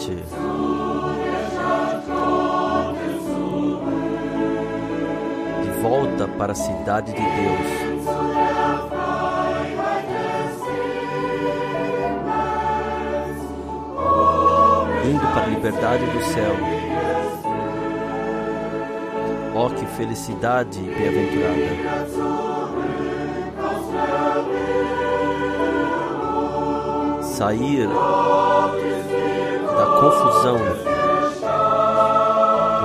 novamente. De volta para a cidade de Deus. Indo para a liberdade do céu. Oh, que felicidade bem-aventurada! sair confusão.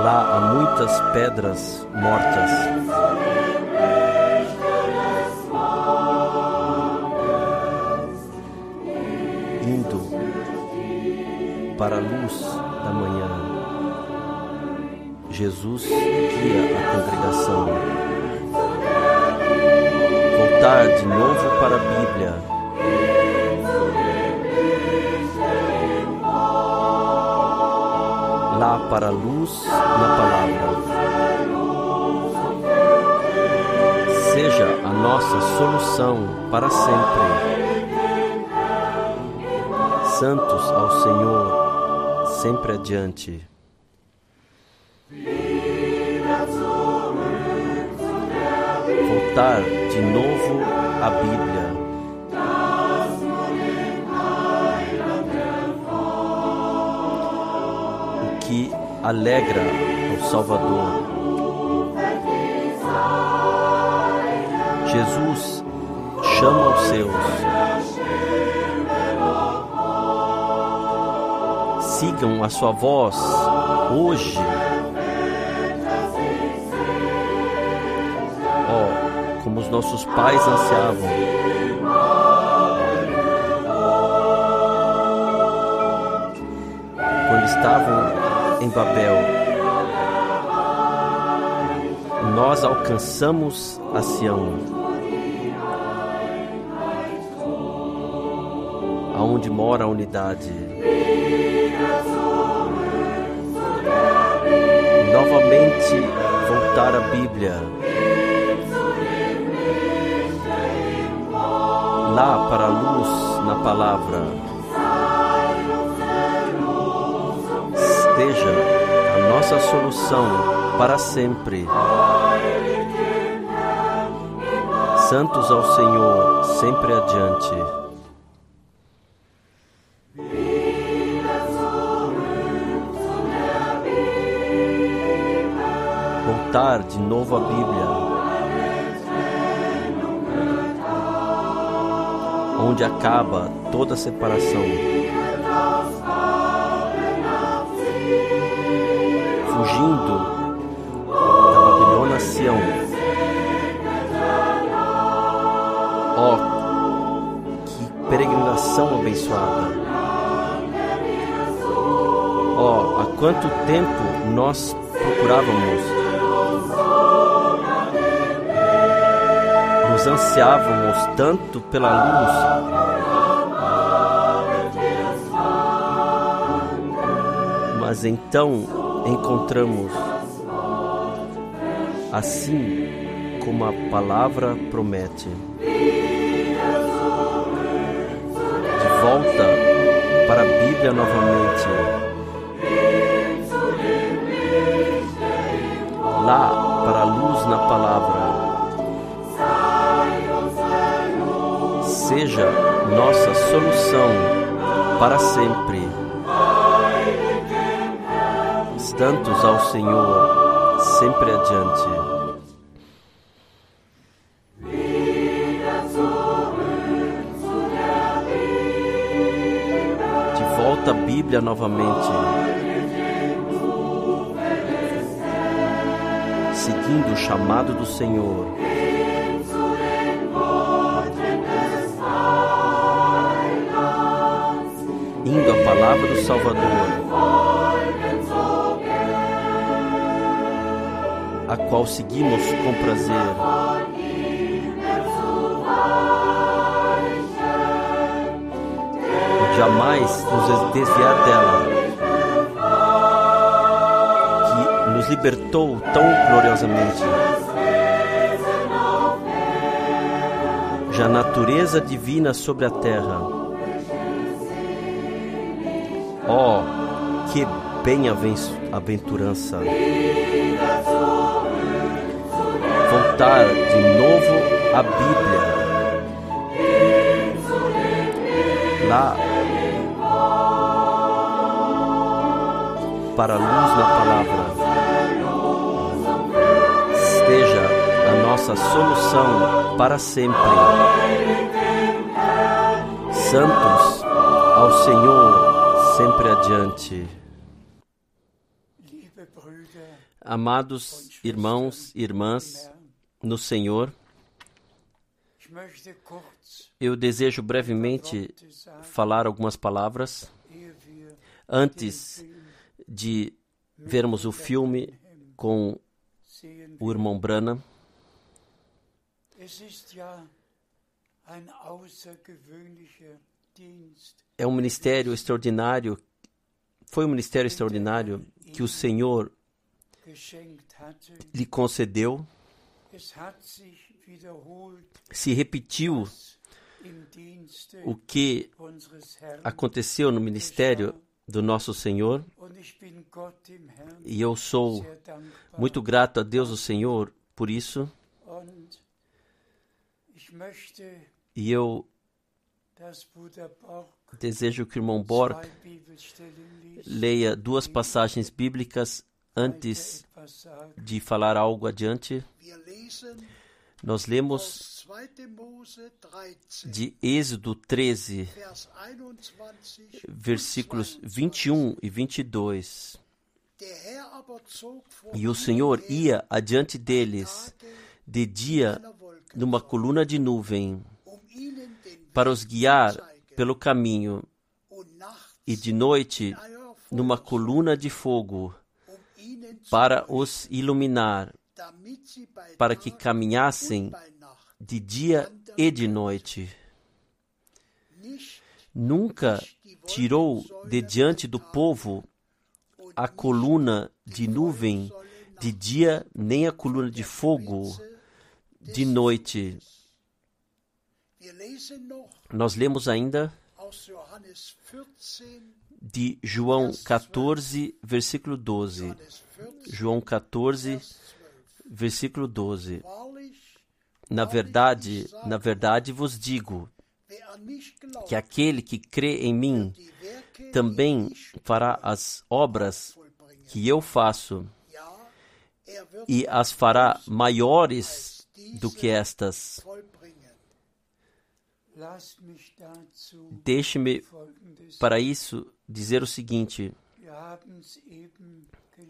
Lá há muitas pedras mortas. Indo para a luz da manhã. Jesus guia a congregação. Voltar de novo para a Bíblia para a luz na palavra. Seja a nossa solução para sempre. Santos ao Senhor, sempre adiante. Voltar de novo à Bíblia. Alegra o Salvador. Jesus chama os seus. Sigam a sua voz hoje. Oh, como os nossos pais ansiavam. Quando estavam em Babel. Nós alcançamos a Sião, aonde mora a unidade. Novamente voltar à Bíblia. Lá para a luz na palavra. Esteja a nossa solução para sempre. Santos ao Senhor, sempre adiante. Voltar de novo à Bíblia. Onde acaba toda separação. Fugindo da Babilônia Sião. Ó, oh, que peregrinação abençoada! Ó, oh, há quanto tempo nós procurávamos, nos ansiávamos tanto pela luz mas então encontramos, assim como a palavra promete. De volta para a Bíblia novamente. Lá para a luz na palavra. Seja nossa solução para sempre tantos ao Senhor, sempre adiante. De volta à Bíblia novamente. Seguindo o chamado do Senhor. Indo à palavra do Salvador. A qual seguimos com prazer. Jamais nos desviar dela, que nos libertou tão gloriosamente. Já a natureza divina sobre a terra Oh, que bem-aventurança! Voltar de novo à Bíblia. Lá para a luz na palavra. Esteja a nossa solução para sempre. Santos ao Senhor sempre adiante. Amados irmãos e irmãs no Senhor, eu desejo brevemente falar algumas palavras antes de vermos o filme com o irmão Branham. É um ministério extraordinário, foi um ministério extraordinário que o Senhor lhe concedeu. Se repetiu o que aconteceu no ministério do nosso Senhor. E eu sou muito grato a Deus, o Senhor, por isso. E eu desejo que o irmão Borg leia duas passagens bíblicas antes de falar algo adiante. Nós lemos de Êxodo 13, versículos 21 e 22. E o Senhor ia adiante deles de dia numa coluna de nuvem para os guiar pelo caminho e de noite numa coluna de fogo para os iluminar, para que caminhassem de dia e de noite. Nunca tirou de diante do povo a coluna de nuvem de dia, nem a coluna de fogo de noite. Nós lemos ainda de João 14, versículo 12. João 14, versículo 12. Na verdade, na verdade vos digo que aquele que crê em mim também fará as obras que eu faço e as fará maiores do que estas. Deixe-me para isso dizer o seguinte: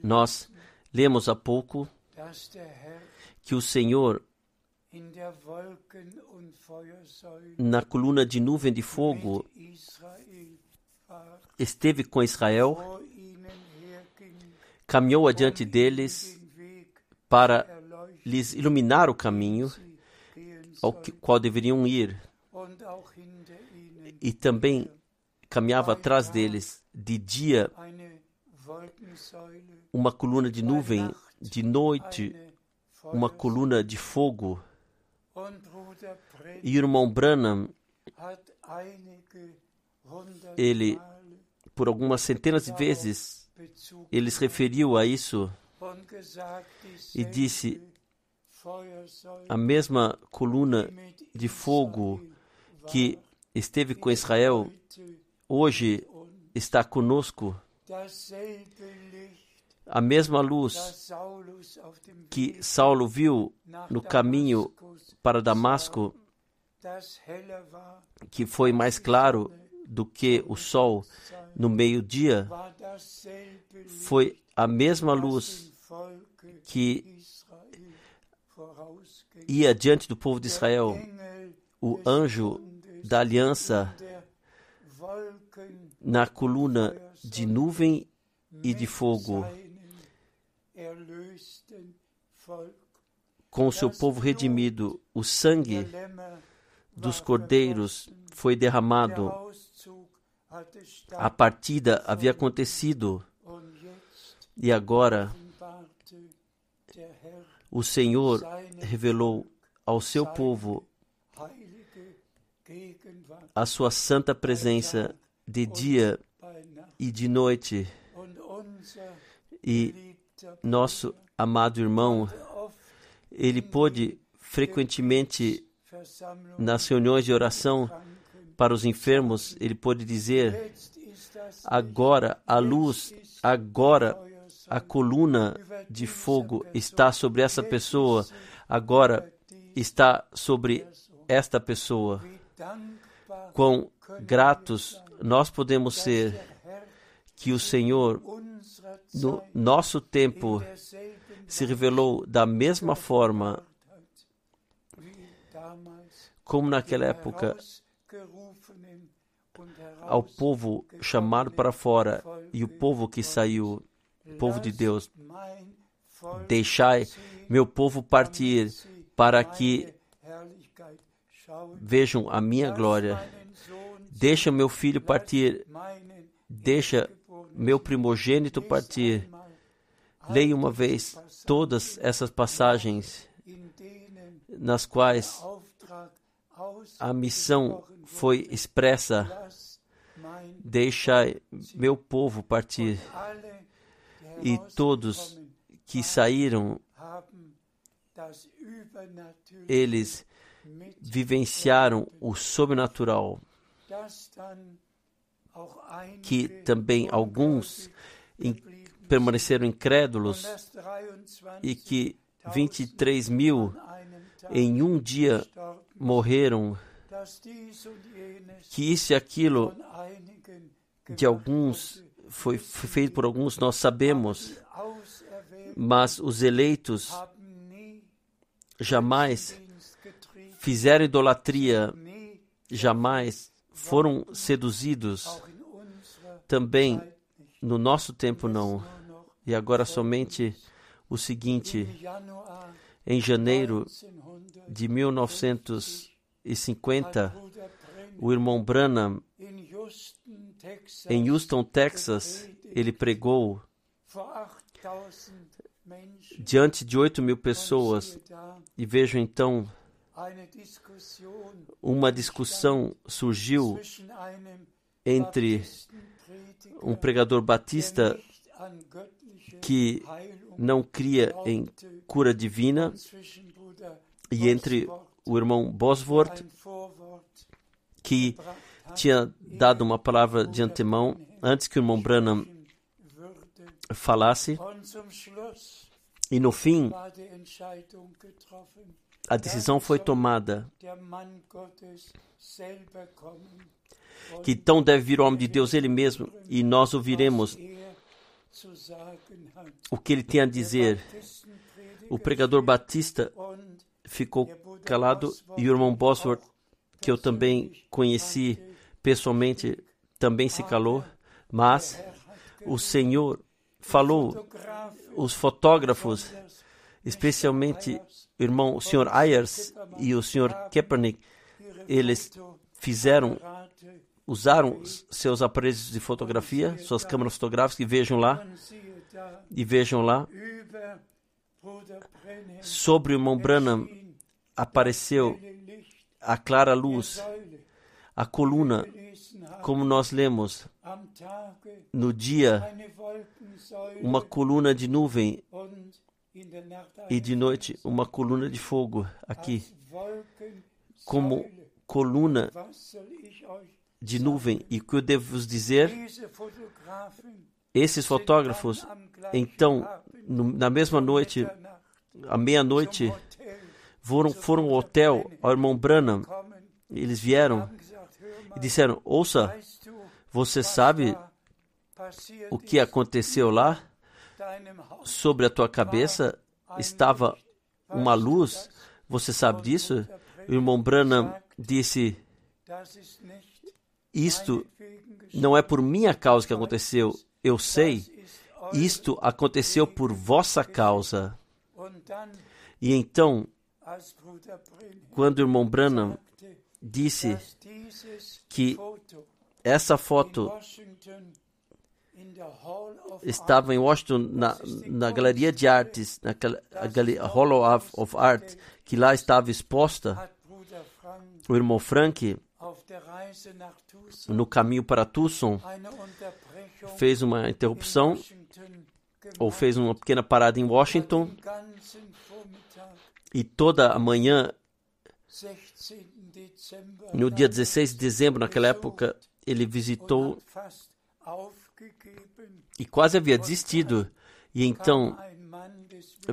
nós lemos há pouco que o Senhor, na coluna de nuvem de fogo, esteve com Israel, caminhou adiante deles para lhes iluminar o caminho ao qual deveriam ir e também caminhava atrás deles de dia uma coluna de nuvem, de noite uma coluna de fogo. E o irmão Branham, ele, por algumas centenas de vezes, ele se referiu a isso e disse: a mesma coluna de fogo que esteve com Israel, hoje está conosco. A mesma luz que Saulo viu no caminho para Damasco, que foi mais claro do que o sol no meio-dia, foi a mesma luz que ia diante do povo de Israel. O anjo da aliança na coluna de nuvem e de fogo com o seu povo redimido. O sangue dos cordeiros foi derramado. A partida havia acontecido e agora o Senhor revelou ao seu povo a sua santa presença de dia e de noite. E nosso amado irmão, ele pôde frequentemente nas reuniões de oração para os enfermos, ele pôde dizer: agora a luz, agora a coluna de fogo está sobre essa pessoa, agora está sobre esta pessoa. Quão gratos nós podemos ser que o Senhor, no nosso tempo, se revelou da mesma forma como naquela época ao povo chamado para fora e o povo que saiu, povo de Deus, deixai meu povo partir para que. Vejam a minha glória. Deixa meu filho partir, deixa meu primogênito partir. Leia uma vez todas essas passagens nas quais a missão foi expressa. Deixai meu povo partir. E todos que saíram, eles vivenciaram o sobrenatural, que também alguns permaneceram incrédulos von das 23 e que 23 mil em um dia morreram, que isso e aquilo de alguns foi, feito por alguns, nós sabemos, mas os eleitos jamais fizeram idolatria, jamais foram seduzidos, também no nosso tempo não. E agora somente o seguinte, em janeiro 1950 de 1950, Bruder Brennan o irmão Branham, em Houston, Texas, ele pregou vor 8000 Menschen diante de 8 mil pessoas. E vejo então uma discussão surgiu entre um pregador batista que não cria em cura divina e entre o irmão Bosworth que tinha dado uma palavra de antemão antes que o irmão Branham falasse. E no fim a decisão foi tomada que então deve vir o homem de Deus ele mesmo e nós ouviremos o que ele tem a dizer. O pregador batista ficou calado e o irmão Bosworth, que eu também conheci pessoalmente, também se calou, mas o Senhor falou, os fotógrafos, especialmente o irmão o Sr. Ayers e o Sr. Kaepernick, eles fizeram, usaram seus aparelhos de fotografia, suas câmeras fotográficas, e vejam lá, e vejam lá, sobre o irmão Branham apareceu a clara luz, a coluna, como nós lemos, no dia, uma coluna de nuvem e de noite uma coluna de fogo aqui, como coluna de nuvem. E o que eu devo vos dizer? Esses fotógrafos, então, na mesma noite, à meia-noite, foram, foram ao hotel ao irmão Branham. Eles vieram e disseram: Ouça, você sabe o que aconteceu lá? Sobre a tua cabeça estava uma luz. Você sabe disso? O irmão Branham disse: Isto não é por minha causa que aconteceu. Eu sei. Isto aconteceu por vossa causa. E então, quando o irmão Branham disse que essa foto estava em Washington, na, na Galeria de Artes, na gal- a gali- Hall of, of Art, que lá estava exposta, o irmão Frank no caminho para Tucson, fez uma interrupção ou fez uma pequena parada em Washington e toda a manhã, no dia 16 de dezembro, naquela época, ele visitou e quase havia desistido. E então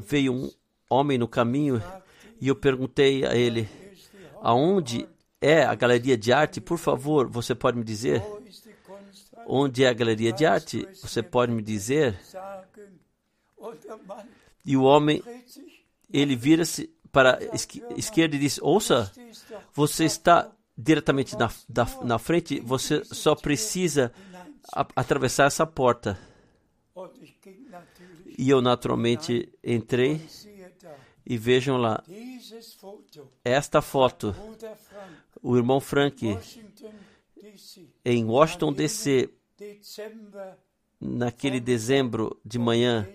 veio um homem no caminho e eu perguntei a ele: aonde é a galeria de arte? Por favor, você pode me dizer? Onde é a galeria de arte? Você pode me dizer? E o homem, ele vira-se para a esquerda e diz: Ouça, você está diretamente na, da, na frente, você só precisa a, atravessar essa porta. E eu naturalmente entrei e vejam lá esta foto. O irmão Frank em Washington DC naquele dezembro de manhã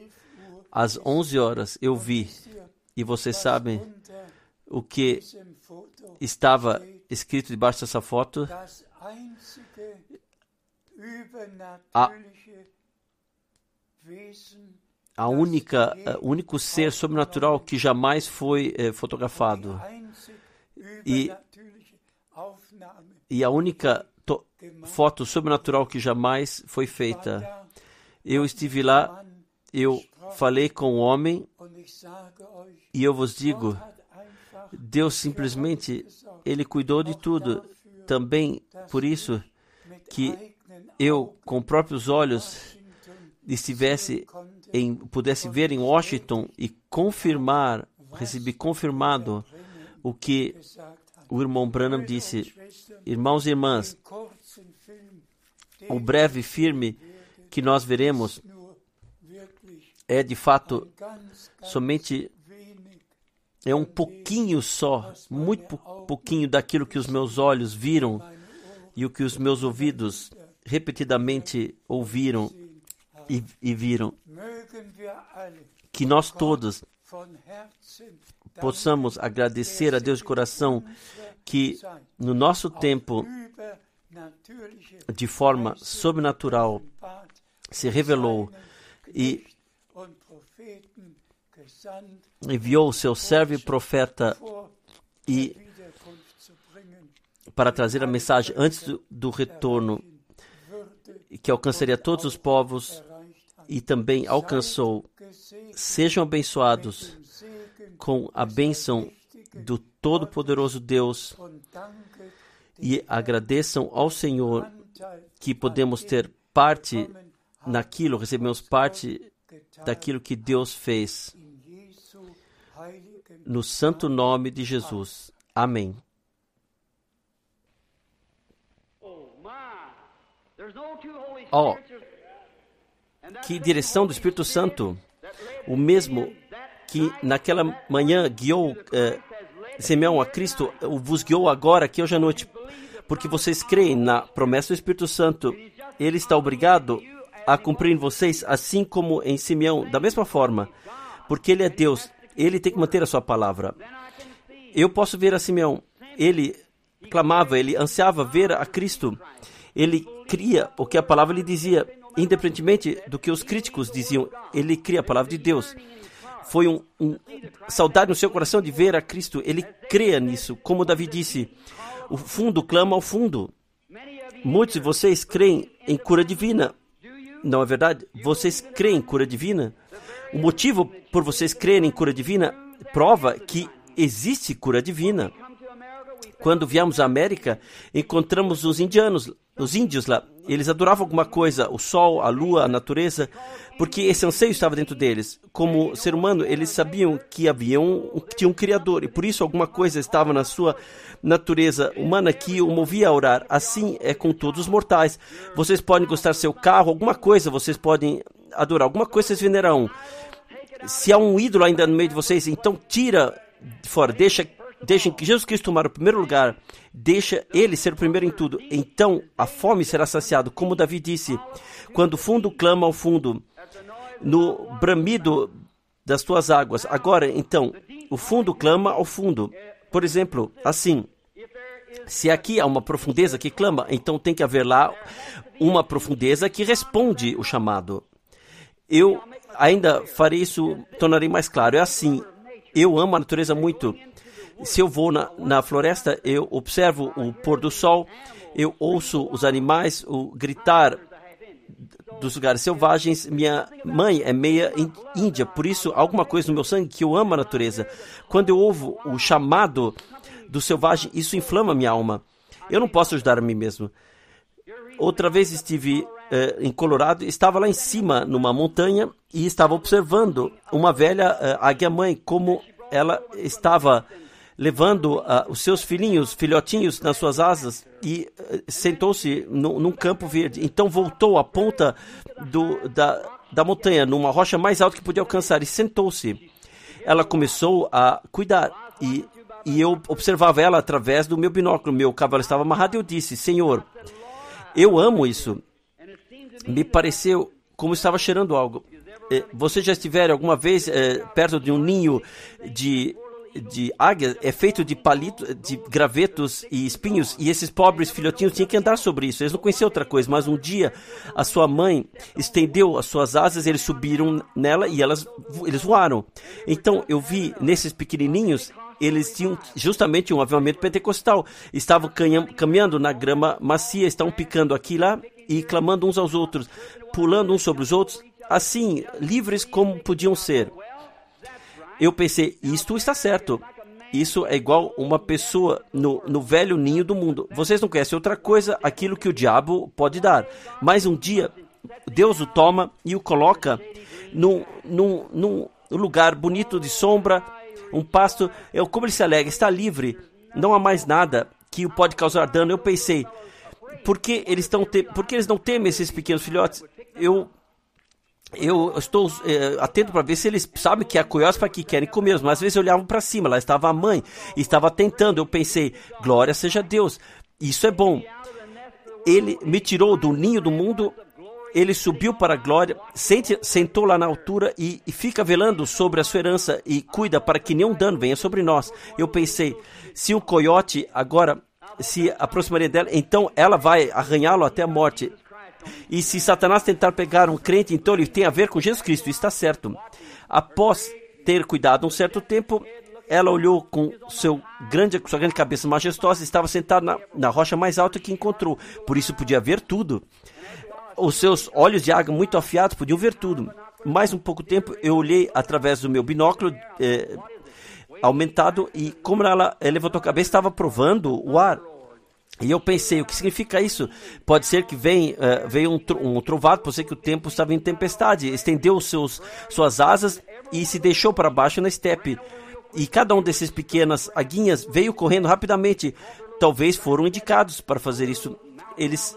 às 11 horas eu vi e vocês sabem o que estava escrito debaixo dessa foto a, a única, o único ser sobrenatural que jamais foi eh, fotografado. E, e a única to, foto sobrenatural que jamais foi feita. Eu estive lá, eu falei com o homem e eu vos digo, Deus simplesmente, Ele cuidou de tudo. Também por isso que eu, com próprios olhos, estivesse em, pudesse ver em Washington e confirmar, recebi confirmado o que o irmão Branham disse. Irmãos e irmãs, o breve filme que nós veremos é de fato somente é um pouquinho só, muito pouquinho daquilo que os meus olhos viram e o que os meus ouvidos repetidamente ouviram e, e viram. Que nós todos possamos agradecer a Deus de coração que no nosso tempo, de forma sobrenatural, se revelou e enviou o seu servo e profeta e para trazer a mensagem antes do, do retorno que alcançaria todos os povos e também alcançou. Sejam abençoados com a bênção do Todo-Poderoso Deus e agradeçam ao Senhor que podemos ter parte naquilo, recebemos parte daquilo que Deus fez. No santo nome de Jesus. Amém. Oh, que direção do Espírito Santo, o mesmo que naquela manhã guiou eh, Simeão a Cristo, vos guiou agora, aqui hoje à noite, porque vocês creem na promessa do Espírito Santo. Ele está obrigado a cumprir em vocês, assim como em Simeão, da mesma forma, porque ele é Deus, ele tem que manter a sua palavra. Eu posso ver a Simeão, ele clamava, ele ansiava ver a Cristo, ele cria o que a palavra lhe dizia, independentemente do que os críticos diziam, ele cria a palavra de Deus. Foi um, um saudade no seu coração de ver a Cristo. Ele cria nisso, como Davi disse: o fundo clama ao fundo. Muitos de vocês creem em cura divina. Não é verdade? Vocês creem em cura divina? O motivo por vocês crerem em cura divina prova que existe cura divina. Quando viemos à América, encontramos os indianos os índios lá, eles adoravam alguma coisa, o sol, a lua, a natureza, porque esse anseio estava dentro deles. Como ser humano, eles sabiam que havia um, que tinha um criador e por isso alguma coisa estava na sua natureza humana que o movia a orar. Assim é com todos os mortais. Vocês podem gostar seu carro, alguma coisa vocês podem adorar, alguma coisa vocês venerarão. Se há um ídolo ainda no meio de vocês, então tira fora, deixa Deixem que Jesus Cristo tomar o primeiro lugar. Deixa ele ser o primeiro em tudo. Então a fome será saciada, como Davi disse, quando o fundo clama ao fundo, no bramido das tuas águas. Agora, então, o fundo clama ao fundo. Por exemplo, assim, Se aqui há uma profundeza que clama, então tem que haver lá uma profundeza que responde o chamado. Eu ainda farei isso, tornarei mais claro. É assim, eu amo a natureza muito. Se eu vou na, na floresta, eu observo o pôr do sol, eu ouço os animais o gritar dos lugares selvagens. Minha mãe é meia índia, por isso alguma coisa no meu sangue que eu amo a natureza. Quando eu ouvo o chamado do selvagem, isso inflama minha alma. Eu não posso ajudar a mim mesmo. Outra vez estive eh, em Colorado, estava lá em cima, numa montanha, e estava observando uma velha eh, águia-mãe, como ela estava levando uh, os seus filhinhos, filhotinhos, nas suas asas e uh, sentou-se num campo verde. Então voltou à ponta do, da, da montanha, numa rocha mais alta que podia alcançar, e sentou-se. Ela começou a cuidar e, e eu observava ela através do meu binóculo. Meu cavalo estava amarrado e eu disse: Senhor, eu amo isso. Me pareceu como estava cheirando algo. Eh, você já estiver alguma vez eh, perto de um ninho de de águia é feito de palito, de gravetos e espinhos, e esses pobres filhotinhos tinham que andar sobre isso. Eles não conheciam outra coisa, mas um dia a sua mãe estendeu as suas asas, eles subiram nela e elas, eles voaram. Então eu vi nesses pequenininhos eles tinham justamente um avivamento pentecostal. Estavam caminhando na grama macia, estavam picando aqui e lá e clamando uns aos outros, pulando uns sobre os outros, assim, livres como podiam ser eu pensei, isto está certo. Isso é igual uma pessoa no, no velho ninho do mundo. Vocês não conhecem outra coisa, aquilo que o diabo pode dar. Mas um dia, Deus o toma e o coloca num, num, num lugar bonito de sombra, um pasto. Eu, como ele se alegra, está livre. Não há mais nada que o pode causar dano. Eu pensei, por que eles, te... por que eles não temem esses pequenos filhotes? Eu eu estou é, atento para ver se eles sabem que é a coiospa que querem comer, mas às vezes eu olhava para cima, lá estava a mãe, estava tentando. Eu pensei, glória seja Deus, isso é bom. Ele me tirou do ninho do mundo, ele subiu para a glória, sente, sentou lá na altura e, e fica velando sobre a sua herança e cuida para que nenhum dano venha sobre nós. Eu pensei, se o coiote agora se aproximaria dela, então ela vai arranhá-lo até a morte. E se Satanás tentar pegar um crente, então ele tem a ver com Jesus Cristo, está certo. Após ter cuidado um certo tempo, ela olhou com seu grande, sua grande cabeça majestosa, estava sentada na, na rocha mais alta que encontrou, por isso podia ver tudo. Os seus olhos de água muito afiados podiam ver tudo. Mais um pouco tempo, eu olhei através do meu binóculo eh, aumentado e como ela levantou a cabeça, estava provando o ar. E eu pensei, o que significa isso? Pode ser que vem, uh, veio um, um trovado, pode ser que o tempo estava em tempestade, estendeu seus, suas asas e se deixou para baixo na estepe. E cada um desses pequenas aguinhas veio correndo rapidamente. Talvez foram indicados para fazer isso. Eles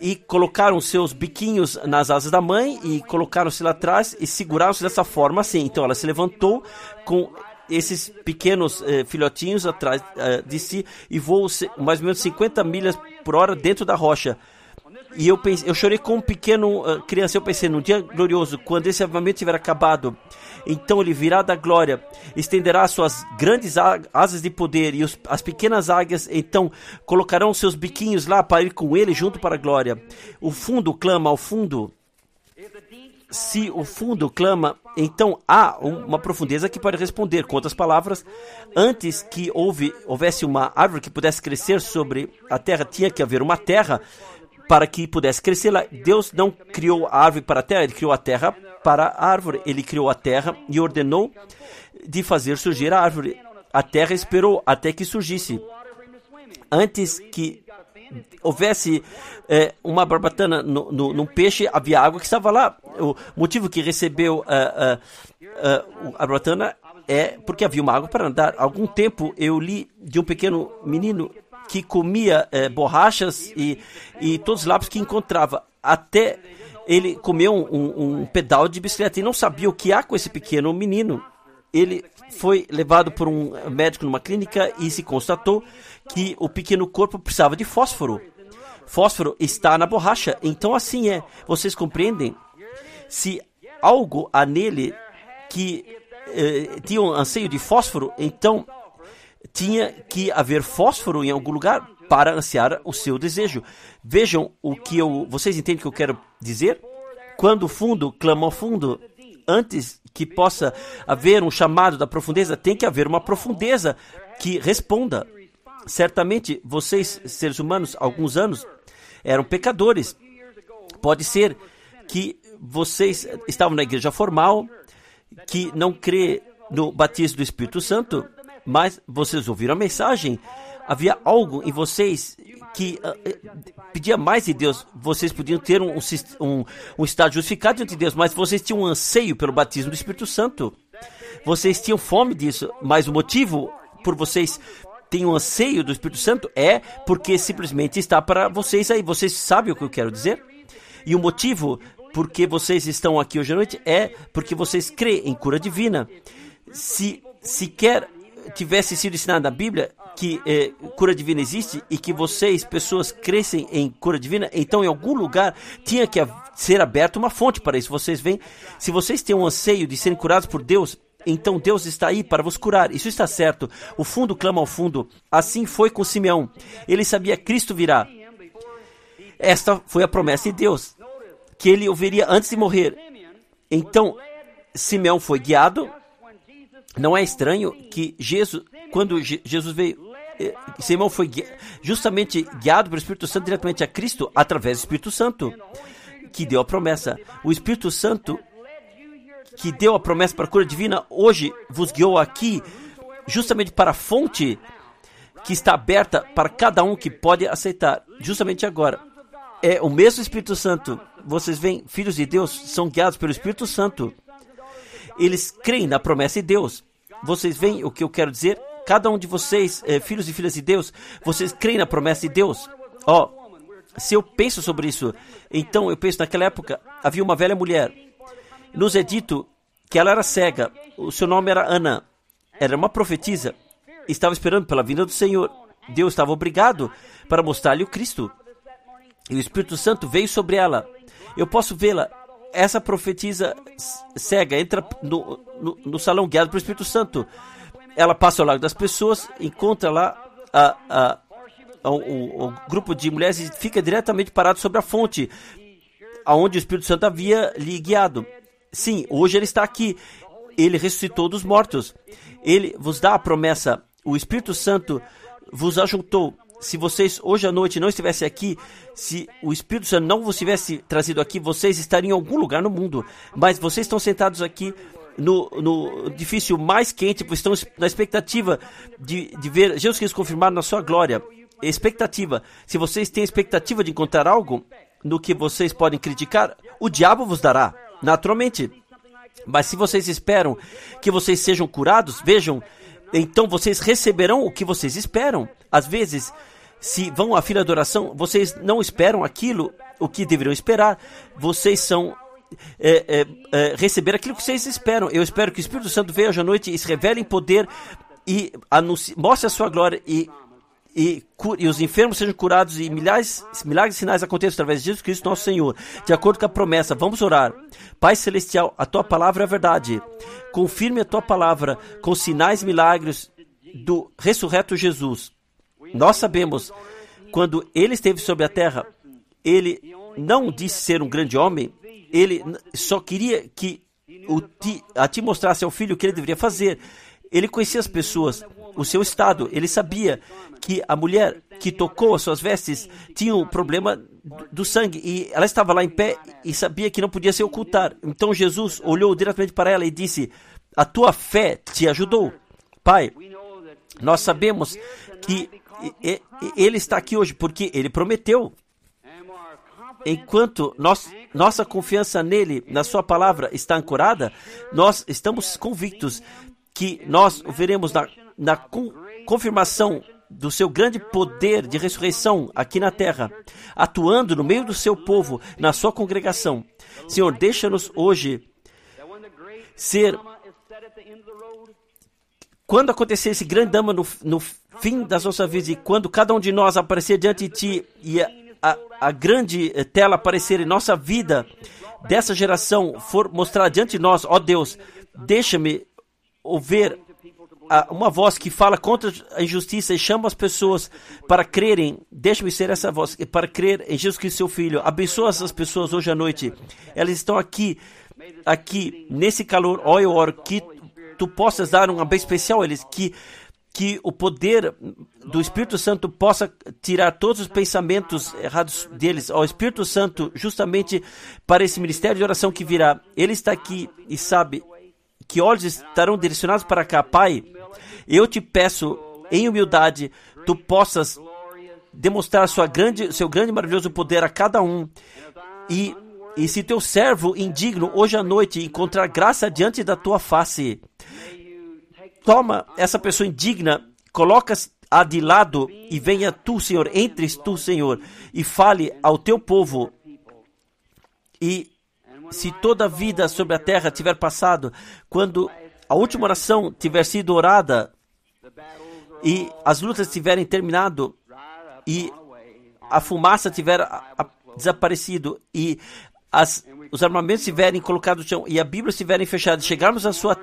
e colocaram seus biquinhos nas asas da mãe e colocaram-se lá atrás e seguraram-se dessa forma assim. Então ela se levantou com esses pequenos eh, filhotinhos atrás eh, de si e voou mais ou menos 50 milhas por hora dentro da rocha. E eu pensei, eu chorei com um pequeno uh, criança. Eu pensei, num dia glorioso, quando esse avivamento tiver acabado, então ele virá da glória, estenderá suas grandes asas de poder e os, as pequenas águias então colocarão seus biquinhos lá para ir com ele junto para a glória. O fundo clama ao fundo se o fundo clama, então há uma profundeza que pode responder. Com outras palavras, antes que houve, houvesse uma árvore que pudesse crescer sobre a terra, tinha que haver uma terra para que pudesse crescer. Deus não criou a árvore para a terra, ele criou a terra para a árvore. Ele criou a terra e ordenou de fazer surgir a árvore. A terra esperou até que surgisse. Antes que houvesse é, uma barbatana no, no, num peixe, havia água que estava lá. O motivo que recebeu uh, uh, uh, a barbatana é porque havia uma água para andar. algum tempo eu li de um pequeno menino que comia borrachas e, e todos os lápis que encontrava. Até ele comeu um, um pedal de bicicleta e não sabia o que há com esse pequeno menino. Ele foi levado por um médico numa clínica e se constatou que o pequeno corpo precisava de fósforo. Fósforo está na borracha, então assim é. Vocês compreendem? Se algo há nele que eh, tinha um anseio de fósforo, então tinha que haver fósforo em algum lugar para ansiar o seu desejo. Vejam o que eu. Vocês entendem o que eu quero dizer? Quando o fundo clama ao fundo, antes que possa haver um chamado da profundeza, tem que haver uma profundeza que responda. Certamente, vocês, seres humanos, alguns anos, eram pecadores. Pode ser que vocês estavam na igreja formal, que não crê no batismo do Espírito Santo, mas vocês ouviram a mensagem. Havia algo em vocês que uh, pedia mais de Deus. Vocês podiam ter um, um, um estado justificado diante de Deus, mas vocês tinham um anseio pelo batismo do Espírito Santo. Vocês tinham fome disso, mas o motivo por vocês terem um anseio do Espírito Santo é porque simplesmente está para vocês aí. Vocês sabem o que eu quero dizer? E o motivo porque vocês estão aqui hoje à noite é porque vocês creem em cura divina. Se sequer tivesse sido ensinado na Bíblia que eh, cura divina existe e que vocês, pessoas, crescem em cura divina, então em algum lugar tinha que ser aberta uma fonte para isso. Vocês veem, se vocês têm um anseio de serem curados por Deus, então Deus está aí para vos curar. Isso está certo. O fundo clama ao fundo. Assim foi com Simeão. Ele sabia que Cristo virá. Esta foi a promessa de Deus que ele o veria antes de morrer. Então, Simeão foi guiado. Não é estranho que Jesus, quando Jesus veio, eh, Simeão foi justamente guiado pelo Espírito Santo diretamente a Cristo através do Espírito Santo, que deu a promessa. O Espírito Santo que deu a promessa para a cura divina, hoje vos guiou aqui justamente para a fonte que está aberta para cada um que pode aceitar, justamente agora. É o mesmo Espírito Santo vocês veem, filhos de Deus são guiados pelo Espírito Santo. Eles creem na promessa de Deus. Vocês veem o que eu quero dizer? Cada um de vocês, é, filhos e filhas de Deus, vocês creem na promessa de Deus. Ó, oh, se eu penso sobre isso, então eu penso naquela época havia uma velha mulher. Nos é dito que ela era cega. O seu nome era Ana. Era uma profetisa. Estava esperando pela vinda do Senhor. Deus estava obrigado para mostrar-lhe o Cristo. E o Espírito Santo veio sobre ela. Eu posso vê-la. Essa profetisa cega entra no, no, no salão guiado pelo Espírito Santo. Ela passa ao lado das pessoas, encontra lá a, a, a, o, o, grupo de mulheres e fica diretamente parado sobre a fonte, aonde o Espírito Santo havia lhe guiado. Sim, hoje ele está aqui. Ele ressuscitou dos mortos. Ele vos dá a promessa. O Espírito Santo vos ajuntou se vocês hoje à noite não estivessem aqui, se o Espírito Santo não vos tivesse trazido aqui, vocês estariam em algum lugar no mundo. Mas vocês estão sentados aqui no, no edifício mais quente, estão na expectativa de, de ver Jesus Cristo confirmado na sua glória. Expectativa. Se vocês têm expectativa de encontrar algo no que vocês podem criticar, o diabo vos dará, naturalmente. Mas se vocês esperam que vocês sejam curados, vejam, então vocês receberão o que vocês esperam. Às vezes, se vão à fila de oração, vocês não esperam aquilo, o que deveriam esperar. Vocês são é, é, é, receber aquilo que vocês esperam. Eu espero que o Espírito Santo hoje à noite e se revele em poder e anuncie, mostre a sua glória e, e, e, os enfermos sejam curados e milhares, milagres e sinais aconteçam através de Jesus Cristo, nosso Senhor. De acordo com a promessa, vamos orar. Pai Celestial, a tua palavra é a verdade. Confirme a tua palavra com sinais e milagres do ressurreto Jesus. Nós sabemos, quando ele esteve sobre a terra, ele não disse ser um grande homem, ele só queria que o ti, a ti mostrasse ao filho o que ele deveria fazer. Ele conhecia as pessoas, o seu estado, ele sabia que a mulher que tocou as suas vestes tinha um problema do sangue e ela estava lá em pé e sabia que não podia se ocultar. Então Jesus olhou diretamente para ela e disse: A tua fé te ajudou. Pai, nós sabemos que ele está aqui hoje porque ele prometeu. Enquanto nós, nossa confiança nele, na sua palavra, está ancorada, nós estamos convictos que nós o veremos na, na confirmação do seu grande poder de ressurreição aqui na terra, atuando no meio do seu povo, na sua congregação. Senhor, deixa-nos hoje ser. Quando acontecer esse grande dama no, no fim das nossas vidas e quando cada um de nós aparecer diante de Ti e a, a, a grande tela aparecer em nossa vida dessa geração for mostrar diante de nós, ó Deus, deixa-me ouvir uma voz que fala contra a injustiça e chama as pessoas para crerem. Deixa-me ser essa voz para crer em Jesus Cristo, seu Filho. Abençoa essas pessoas hoje à noite. Elas estão aqui, aqui nesse calor. Ó, eu oro que tu possas dar um bem especial a eles, que que o poder do Espírito Santo possa tirar todos os pensamentos errados deles ao Espírito Santo, justamente para esse ministério de oração que virá. Ele está aqui e sabe que olhos estarão direcionados para cá. Pai, eu te peço, em humildade, tu possas demonstrar sua grande, seu grande e maravilhoso poder a cada um. E, e se teu servo indigno hoje à noite encontrar graça diante da tua face, toma essa pessoa indigna, coloca-a de lado e venha tu, Senhor, entres tu, Senhor, e fale ao teu povo. E se toda a vida sobre a terra tiver passado, quando a última oração tiver sido orada e as lutas tiverem terminado e a fumaça tiver a, a, desaparecido e as, os armamentos tiverem colocado no chão e a Bíblia estiverem fechada, chegarmos à sua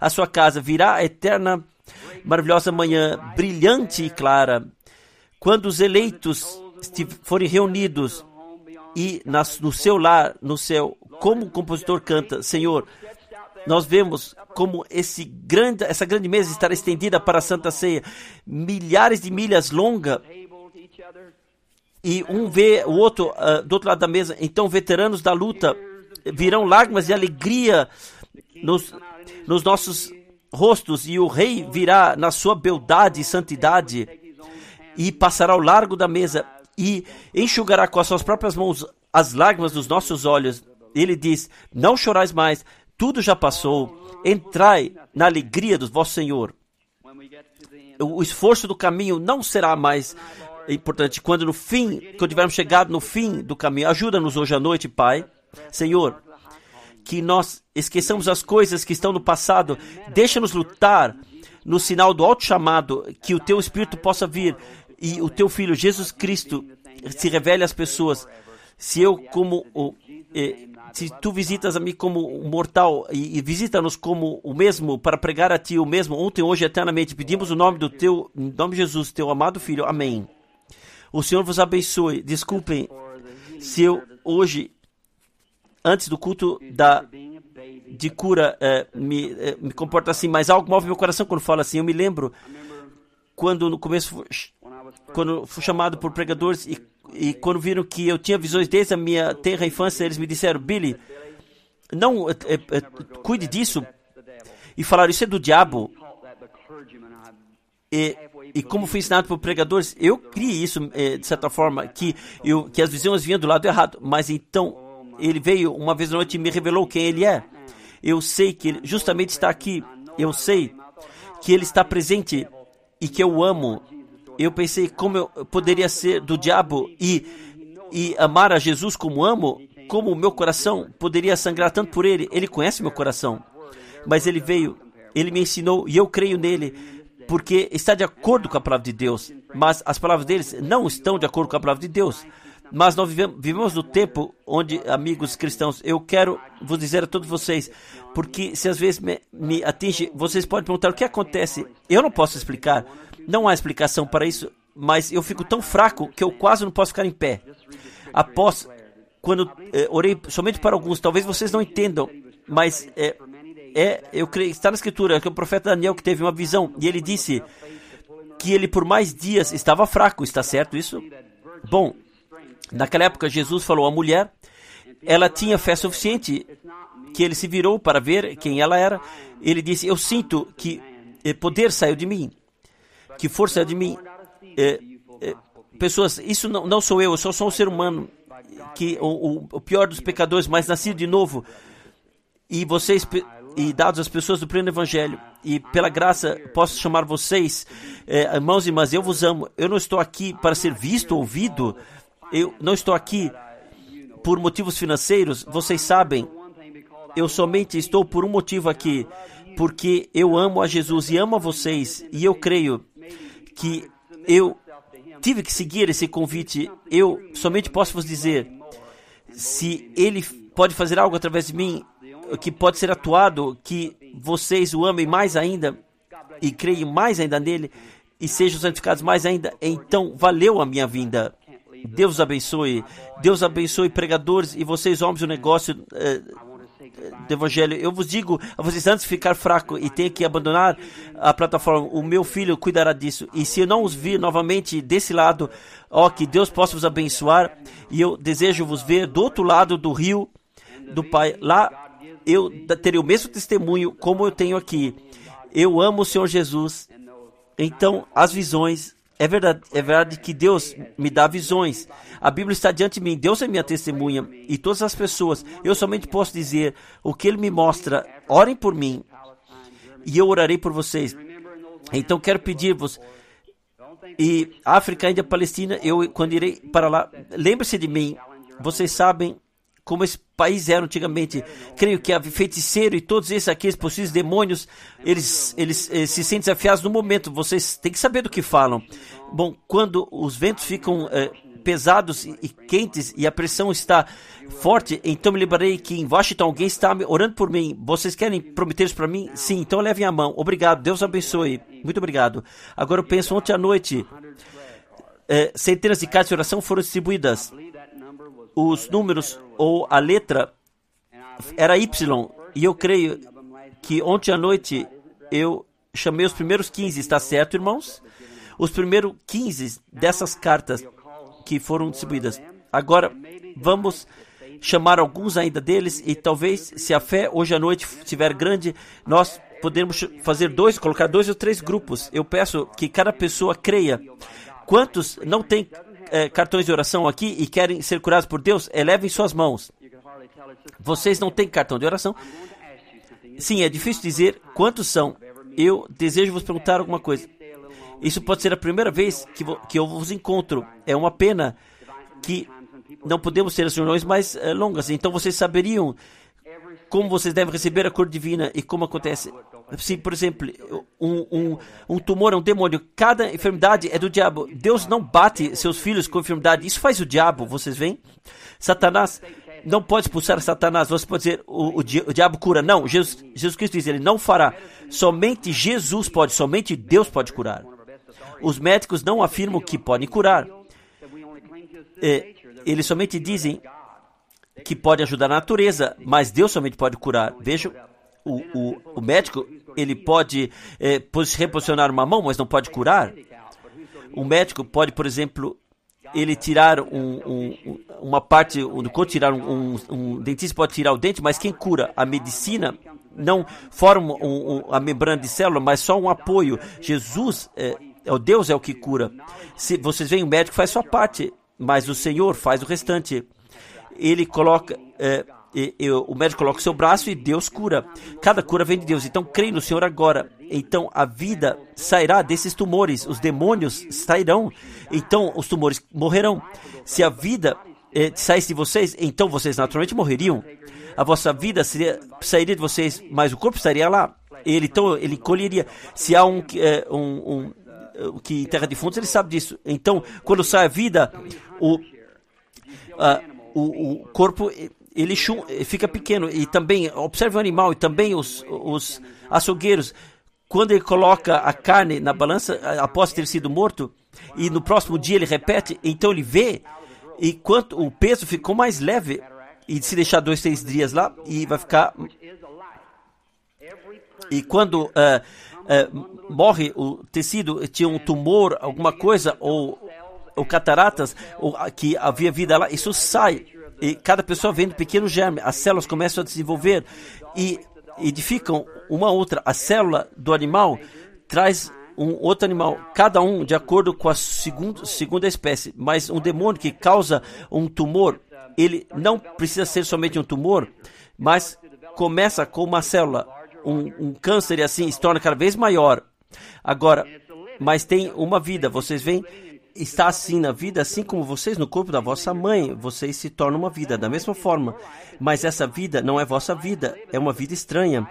a sua casa, virá a eterna, maravilhosa manhã, brilhante e clara, quando os eleitos forem reunidos e nas, no seu lar, no céu, como o compositor canta, Senhor, nós vemos como esse grande, essa grande mesa estará estendida para a Santa Ceia, milhares de milhas longa, e um vê o outro uh, do outro lado da mesa. Então, veteranos da luta virão lágrimas de alegria nos, nos nossos rostos, e o rei virá na sua beldade e santidade, e passará ao largo da mesa, e enxugará com as suas próprias mãos as lágrimas dos nossos olhos. Ele diz: Não chorais mais, tudo já passou, entrai na alegria do vosso Senhor. O esforço do caminho não será mais importante. Quando no fim, quando tivermos chegado no fim do caminho, ajuda-nos hoje à noite, Pai. Senhor, que nós esqueçamos as coisas que estão no passado. Deixa-nos lutar no sinal do alto chamado, que o teu Espírito possa vir e o teu Filho Jesus Cristo se revele às pessoas. Se eu, como o. Eh, se tu visitas a mim como mortal e, e visita-nos como o mesmo para pregar a ti o mesmo ontem, hoje, eternamente, pedimos o nome do teu, em nome de Jesus, teu amado Filho. Amém. O Senhor vos abençoe. Desculpem se eu hoje antes do culto da de cura é, me, é, me comporta assim, mas algo move meu coração quando falo assim. Eu me lembro quando no começo, quando fui chamado por pregadores e, e quando viram que eu tinha visões desde a minha terra infância, eles me disseram, Billy, não é, é, cuide disso. E falaram, isso é do diabo. E, e como fui ensinado por pregadores, eu criei isso de certa forma, que, eu, que as visões vinham do lado errado. Mas então ele veio uma vez à noite e me revelou quem ele é. Eu sei que ele justamente está aqui. Eu sei que ele está presente e que eu amo. Eu pensei como eu poderia ser do diabo e, e amar a Jesus como amo, como o meu coração poderia sangrar tanto por ele. Ele conhece meu coração. Mas ele veio, ele me ensinou e eu creio nele porque está de acordo com a palavra de Deus. Mas as palavras deles não estão de acordo com a palavra de Deus. Mas nós vivemos, vivemos no tempo onde, amigos cristãos, eu quero vos dizer a todos vocês, porque se às vezes me, me atinge, vocês podem perguntar o que acontece. Eu não posso explicar, não há explicação para isso, mas eu fico tão fraco que eu quase não posso ficar em pé. Após, quando eh, orei somente para alguns, talvez vocês não entendam, mas é, é eu creio, está na escritura que o profeta Daniel que teve uma visão e ele disse que ele por mais dias estava fraco, está certo isso? Bom, Naquela época, Jesus falou à mulher, ela tinha fé suficiente que ele se virou para ver quem ela era. Ele disse: Eu sinto que eh, poder saiu de mim, que força saiu de mim. É, é, pessoas, isso não, não sou eu, eu só sou um ser humano, que o, o, o pior dos pecadores, mas nascido de novo. E vocês, e dados às pessoas do pleno evangelho, e pela graça posso chamar vocês, é, irmãos e irmãs, eu vos amo. Eu não estou aqui para ser visto, ouvido, eu não estou aqui por motivos financeiros, vocês sabem. Eu somente estou por um motivo aqui, porque eu amo a Jesus e amo a vocês, e eu creio que eu tive que seguir esse convite. Eu somente posso vos dizer, se Ele pode fazer algo através de mim, que pode ser atuado, que vocês o amem mais ainda, e creem mais ainda nele e sejam santificados mais ainda, então valeu a minha vinda. Deus abençoe. Deus abençoe pregadores e vocês, homens do negócio eh, do Evangelho. Eu vos digo a vocês, antes de ficar fraco e ter que abandonar a plataforma, o meu filho cuidará disso. E se eu não os vir novamente desse lado, ó, que Deus possa vos abençoar. E eu desejo vos ver do outro lado do rio do Pai. Lá eu terei o mesmo testemunho como eu tenho aqui. Eu amo o Senhor Jesus. Então, as visões é verdade, é verdade que Deus me dá visões. A Bíblia está diante de mim. Deus é minha testemunha. E todas as pessoas, eu somente posso dizer o que Ele me mostra. Orem por mim. E eu orarei por vocês. Então quero pedir-vos. E África, Índia, Palestina, eu quando irei para lá, lembre-se de mim. Vocês sabem como esse país era antigamente. Creio que a feiticeiro e todos esses aqueles possíveis demônios, eles, eles, eles, se sentem desafiados no momento. Vocês têm que saber do que falam. Bom, quando os ventos ficam eh, pesados e, e quentes e a pressão está forte, então me lembrarei que em Washington alguém está orando por mim. Vocês querem prometer isso para mim? Sim, então levem a mão. Obrigado, Deus abençoe. Muito obrigado. Agora eu penso, ontem à noite, eh, centenas de cartas de oração foram distribuídas os números ou a letra era Y. E eu creio que ontem à noite eu chamei os primeiros 15, está certo, irmãos? Os primeiros 15 dessas cartas que foram distribuídas. Agora, vamos chamar alguns ainda deles e talvez, se a fé hoje à noite estiver grande, nós podemos fazer dois, colocar dois ou três grupos. Eu peço que cada pessoa creia. Quantos não têm é, cartões de oração aqui e querem ser curados por Deus, elevem suas mãos. Vocês não têm cartão de oração? Sim, é difícil dizer quantos são. Eu desejo vos perguntar alguma coisa. Isso pode ser a primeira vez que, que eu vos encontro. É uma pena que não podemos ter as reuniões mais uh, longas. Então vocês saberiam como vocês devem receber a cor divina e como acontece. Se, por exemplo, um, um, um tumor é um demônio, cada enfermidade é do diabo. Deus não bate seus filhos com enfermidade. Isso faz o diabo, vocês veem? Satanás não pode expulsar Satanás. Você pode dizer, o, o, diabo cura. Não, Jesus, Jesus Cristo diz, ele não fará. Somente Jesus pode, somente Deus pode curar. Os médicos não afirmam que podem curar. É, eles somente dizem que pode ajudar a natureza, mas Deus somente pode curar. Veja, o, o, o médico, ele pode é, reposicionar uma mão, mas não pode curar. O médico pode, por exemplo, ele tirar um, um, uma parte, quando tirar um, um, dentista pode tirar o dente, mas quem cura? A medicina não forma a membrana de célula, mas só um apoio. Jesus, é, é o Deus é o que cura. Se vocês veem, o médico faz sua parte, mas o Senhor faz o restante ele coloca. É, e, e, o médico coloca o seu braço e Deus cura. Cada cura vem de Deus. Então, creio no Senhor agora. Então, a vida sairá desses tumores. Os demônios sairão. Então, os tumores morrerão. Se a vida é, saísse de vocês, então vocês naturalmente morreriam. A vossa vida seria, sairia de vocês, mas o corpo estaria lá. Ele, então, ele colheria. Se há um, é, um, um que terra de fundos, ele sabe disso. Então, quando sai a vida, o, o, o corpo ele fica pequeno. E também, observe o animal e também os, os açougueiros, quando ele coloca a carne na balança, após ter sido morto, e no próximo dia ele repete, então ele vê, e quanto o peso ficou mais leve, e se deixar dois, três dias lá, e vai ficar. E quando uh, uh, morre o tecido, tinha um tumor, alguma coisa, ou ou cataratas, ou que havia vida lá, isso sai. E cada pessoa vendo pequeno germe, as células começam a desenvolver e edificam uma outra. A célula do animal traz um outro animal, cada um de acordo com a segundo, segunda espécie. Mas um demônio que causa um tumor, ele não precisa ser somente um tumor, mas começa com uma célula. Um, um câncer e assim se torna cada vez maior. Agora, mas tem uma vida, vocês veem está assim na vida, assim como vocês no corpo da vossa mãe, vocês se tornam uma vida da mesma forma. Mas essa vida não é vossa vida, é uma vida estranha.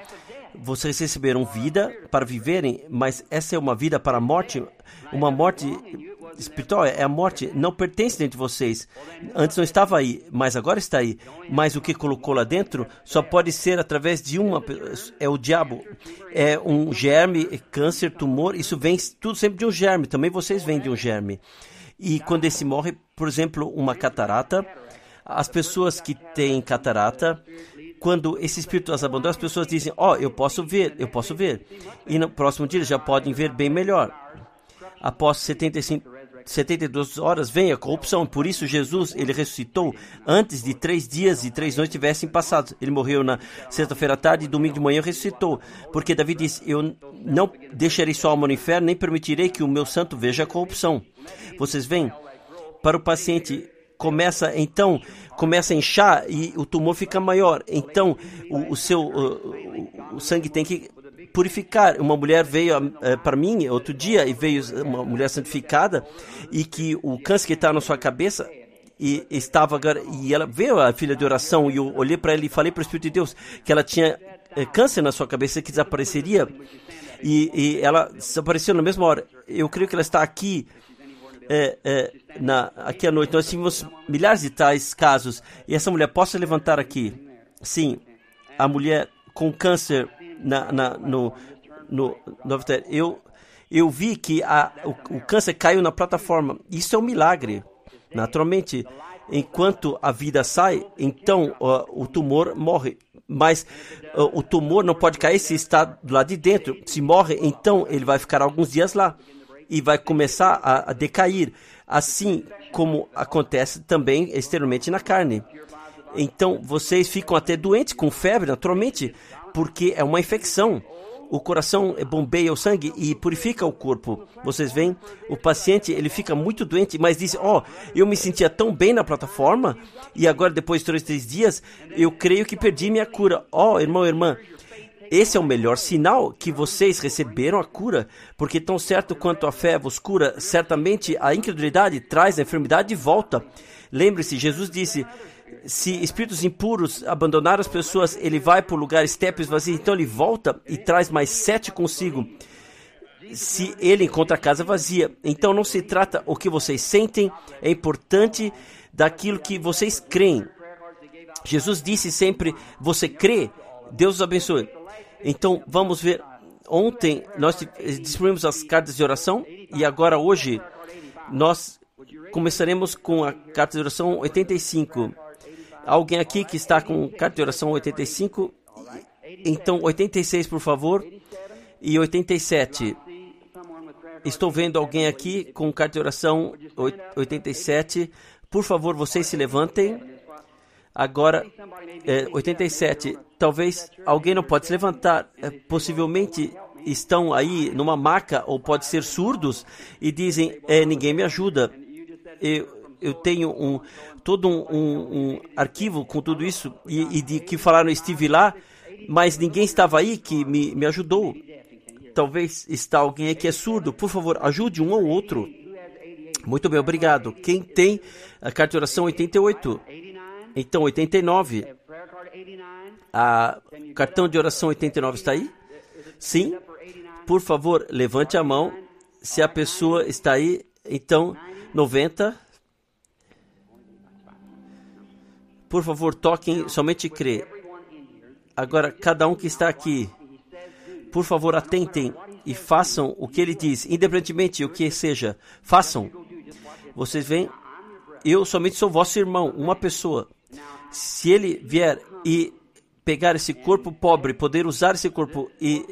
Vocês receberam vida para viverem, mas essa é uma vida para a morte. Uma morte espiritual é a morte, não pertence dentro de vocês. Antes não estava aí, mas agora está aí. Mas o que colocou lá dentro só pode ser através de uma. É o diabo. É um germe, câncer, tumor. Isso vem tudo sempre de um germe. Também vocês vêm de um germe. E quando esse morre, por exemplo, uma catarata, as pessoas que têm catarata, quando esse espírito as abandona, as pessoas dizem: Ó, oh, eu posso ver, eu posso ver. E no próximo dia já podem ver bem melhor. Após 75, 72 horas vem a corrupção. Por isso, Jesus ele ressuscitou antes de três dias e três noites tivessem passado. Ele morreu na sexta-feira à tarde e domingo de manhã ressuscitou. Porque Davi disse: Eu não deixarei sua alma no inferno, nem permitirei que o meu santo veja a corrupção. Vocês veem? Para o paciente começa então começa a inchar e o tumor fica maior. Então o, o seu o, o, sangue tem que purificar. Uma mulher veio é, para mim outro dia e veio uma mulher santificada e que o câncer que está na sua cabeça e estava e ela veio a filha de oração e eu olhei para ela e falei para o Espírito de Deus que ela tinha é, câncer na sua cabeça que desapareceria e, e ela desapareceu na mesma hora. Eu creio que ela está aqui é, é, na, aqui à noite. Nós tivemos milhares de tais casos. E essa mulher, posso levantar aqui? Sim, a mulher com câncer na, na, no, no, no eu, eu vi que a, o, o câncer caiu na plataforma. Isso é um milagre. Naturalmente, enquanto a vida sai, então o tumor morre. Mas o tumor não pode cair se está lado de dentro. Se morre, então ele vai ficar alguns dias lá e vai começar a, a decair, assim como acontece também exteriormente na carne. Então vocês ficam até doentes com febre, naturalmente, porque é uma infecção. O coração bombeia o sangue e purifica o corpo. Vocês veem, o paciente ele fica muito doente, mas diz: Ó, oh, eu me sentia tão bem na plataforma e agora depois de três, três dias eu creio que perdi minha cura. Ó, oh, irmão, irmã, esse é o melhor sinal que vocês receberam a cura, porque tão certo quanto a fé vos cura, certamente a incredulidade traz a enfermidade de volta. Lembre-se, Jesus disse: se espíritos impuros abandonar as pessoas, ele vai para lugares tépicos vazios, então ele volta e traz mais sete consigo. Se ele encontra a casa vazia, então não se trata o que vocês sentem, é importante daquilo que vocês creem. Jesus disse sempre: Você crê? Deus os abençoe. Então, vamos ver. Ontem nós distribuímos as cartas de oração e agora hoje nós começaremos com a carta de oração 85. Alguém aqui que está com carta de oração 85? Então, 86, por favor. E 87. Estou vendo alguém aqui com carta de oração 87. Por favor, vocês se levantem. Agora, é, 87. Talvez alguém não pode se levantar. É, possivelmente estão aí numa maca ou pode ser surdos e dizem: é, ninguém me ajuda. Eu, eu tenho um todo um, um, um arquivo com tudo isso e, e, de que falaram estive lá, mas ninguém estava aí que me, me ajudou. Talvez está alguém aí que é surdo. Por favor, ajude um ou outro. Muito bem, obrigado. Quem tem a carta de oração 88? Então, 89. A cartão de oração 89 está aí? Sim? Por favor, levante a mão. Se a pessoa está aí, então 90. Por favor, toquem somente crê. Agora, cada um que está aqui, por favor, atentem e façam o que ele diz, independentemente o que seja. Façam. Vocês veem? Eu somente sou vosso irmão, uma pessoa se ele vier e pegar esse corpo pobre, poder usar esse corpo e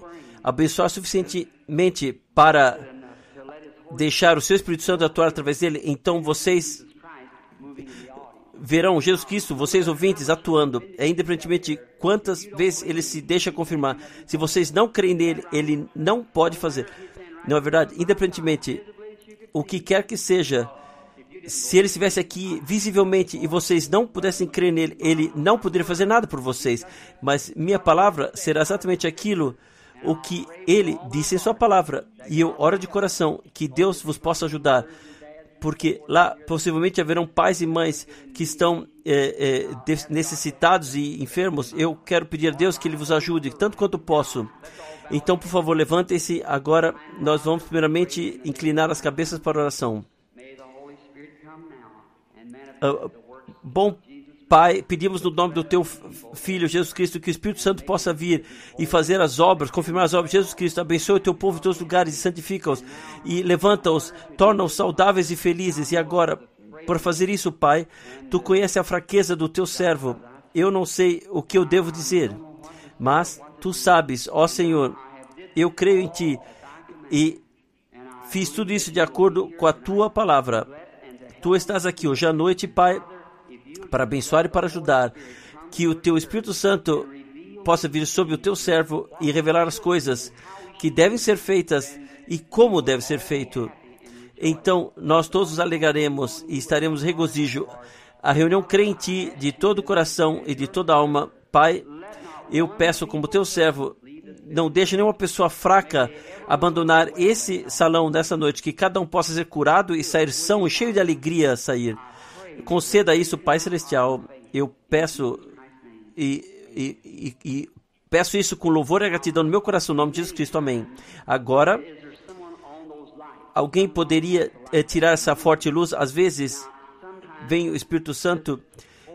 abençoar suficientemente para deixar o seu Espírito Santo atuar através dele, então vocês verão Jesus Cristo, vocês ouvintes, atuando. É independentemente quantas vezes ele se deixa confirmar. Se vocês não creem nele, ele não pode fazer. Não é verdade? Independentemente o que quer que seja, se ele estivesse aqui visivelmente e vocês não pudessem crer nele, ele não poderia fazer nada por vocês. Mas minha palavra será exatamente aquilo o que ele disse em sua palavra. E eu oro de coração que Deus vos possa ajudar porque lá possivelmente haverão pais e mães que estão é, é, necessitados e enfermos. Eu quero pedir a Deus que Ele vos ajude tanto quanto posso. Então, por favor, levantem-se. Agora, nós vamos primeiramente inclinar as cabeças para a oração. Uh, bom Pai, pedimos no nome do Teu Filho Jesus Cristo que o Espírito Santo possa vir e fazer as obras, confirmar as obras de Jesus Cristo. Abençoe o Teu povo em todos os lugares e santifica-os e levanta-os, torna-os saudáveis e felizes. E agora, por fazer isso, Pai, Tu conheces a fraqueza do Teu servo. Eu não sei o que eu devo dizer, mas Tu sabes, ó Senhor, eu creio em Ti e fiz tudo isso de acordo com a Tua palavra. Tu estás aqui hoje à noite, Pai para abençoar e para ajudar. Que o teu Espírito Santo possa vir sobre o teu servo e revelar as coisas que devem ser feitas e como deve ser feito. Então nós todos alegaremos e estaremos regozijo. A reunião ti de todo o coração e de toda a alma. Pai, eu peço como teu servo, não deixe nenhuma pessoa fraca abandonar esse salão dessa noite, que cada um possa ser curado e sair são e cheio de alegria sair. Conceda isso, Pai Celestial. Eu peço e, e, e, e peço isso com louvor e gratidão no meu coração, no nome de Jesus Cristo. Amém. Agora, alguém poderia é, tirar essa forte luz? Às vezes, vem o Espírito Santo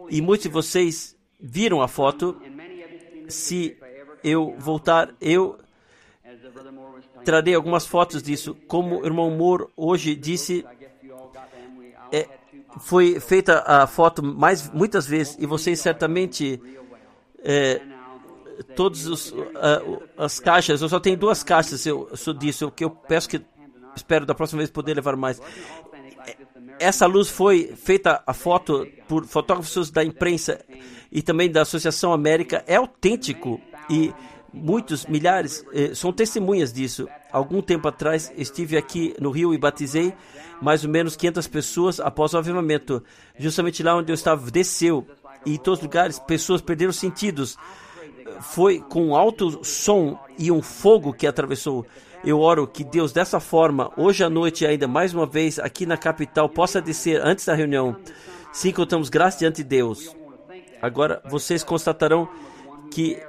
e muitos de vocês viram a foto. Se eu voltar, eu trarei algumas fotos disso. Como o irmão Moore hoje disse, é, foi feita a foto mais muitas vezes e vocês certamente é, todos os uh, as caixas eu só tenho duas caixas eu sou disso que eu peço que espero da próxima vez poder levar mais essa luz foi feita a foto por fotógrafos da imprensa e também da Associação América é autêntico e muitos milhares eh, são testemunhas disso algum tempo atrás estive aqui no Rio e batizei mais ou menos 500 pessoas após o avivamento. Justamente lá onde eu estava, desceu. E em todos os lugares, pessoas perderam sentidos. Foi com um alto som e um fogo que atravessou. Eu oro que Deus, dessa forma, hoje à noite, ainda mais uma vez, aqui na capital, possa descer antes da reunião. Sim, contamos graça diante de Deus. Agora, vocês constatarão que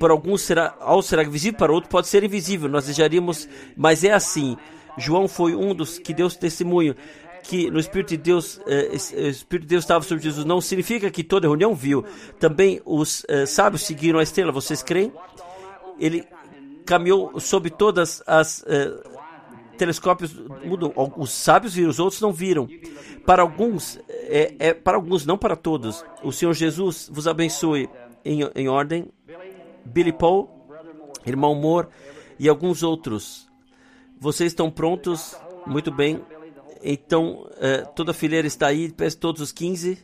para alguns será, ao será visível, para outros pode ser invisível. Nós desejaríamos, mas é assim. João foi um dos que deu testemunho que no Espírito de Deus, eh, o Espírito de Deus estava sobre Jesus. Não significa que toda reunião viu. Também os eh, sábios seguiram a estrela. Vocês creem? Ele caminhou sobre todas as eh, telescópios mudam. Os sábios viram, os outros não viram. Para alguns, é, é, para alguns, não para todos. O Senhor Jesus vos abençoe em, em ordem. Billy Paul, irmão Moore e alguns outros. Vocês estão prontos? Muito bem. Então, uh, toda a fileira está aí, todos os 15.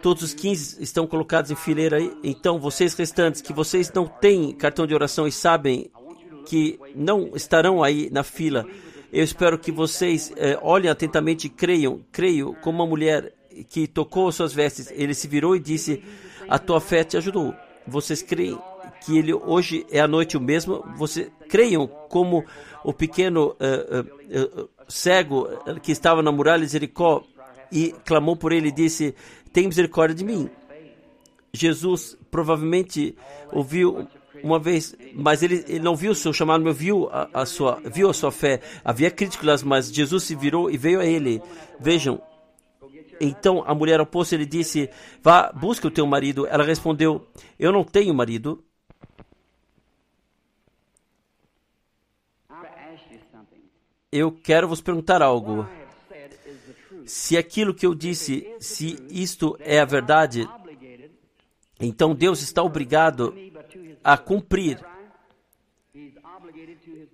Todos os 15 estão colocados em fileira aí. Então, vocês restantes que vocês não têm cartão de oração e sabem que não estarão aí na fila, eu espero que vocês uh, olhem atentamente e creiam. Creio como uma mulher que tocou suas vestes. Ele se virou e disse: A tua fé te ajudou. Vocês creem que ele hoje é a noite o mesmo. Você creiam como o pequeno uh, uh, uh, cego que estava na muralha de Jericó e clamou por ele e disse: Tem misericórdia de mim. Jesus provavelmente ouviu uma vez, mas ele, ele não viu o seu chamado, mas viu a, a, sua, viu a sua fé. Havia críticas, mas Jesus se virou e veio a ele. Vejam. Então a mulher ao poço ele disse: Vá, busca o teu marido. Ela respondeu: Eu não tenho marido. eu quero vos perguntar algo. Se aquilo que eu disse, se isto é a verdade, então Deus está obrigado a cumprir.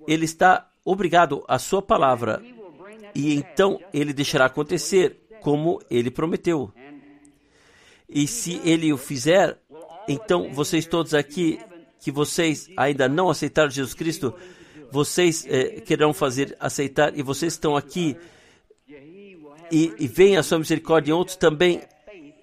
Ele está obrigado à sua palavra. E então ele deixará acontecer como ele prometeu. E se ele o fizer, então vocês todos aqui, que vocês ainda não aceitaram Jesus Cristo, vocês eh, querão fazer aceitar e vocês estão aqui e, e veem a sua misericórdia em outros também,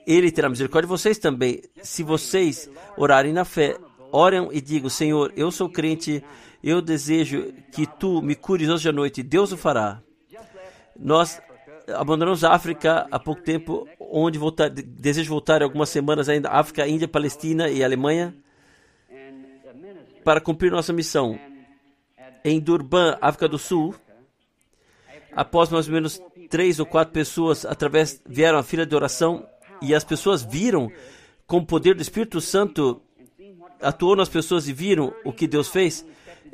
ele terá misericórdia de vocês também. Se vocês orarem na fé, orem e digam: Senhor, eu sou crente, eu desejo que tu me cures hoje à noite. Deus o fará. Nós abandonamos a África há pouco tempo, onde voltar, desejo voltar algumas semanas ainda, África, Índia, Palestina e Alemanha, para cumprir nossa missão. Em Durban, África do Sul, após mais ou menos três ou quatro pessoas através vieram à fila de oração e as pessoas viram com o poder do Espírito Santo atuou nas pessoas e viram o que Deus fez.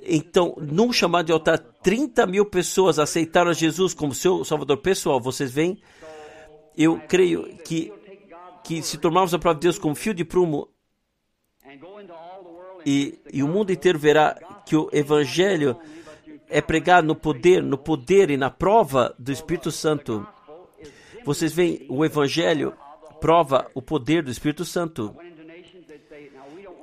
Então, num chamado de altar, 30 mil pessoas aceitaram Jesus como seu Salvador pessoal. Vocês veem? Eu creio que, que se tomarmos a prova de Deus como fio de prumo e, e o mundo inteiro verá que o Evangelho é pregado no poder, no poder e na prova do Espírito Santo. Vocês veem, o Evangelho prova o poder do Espírito Santo.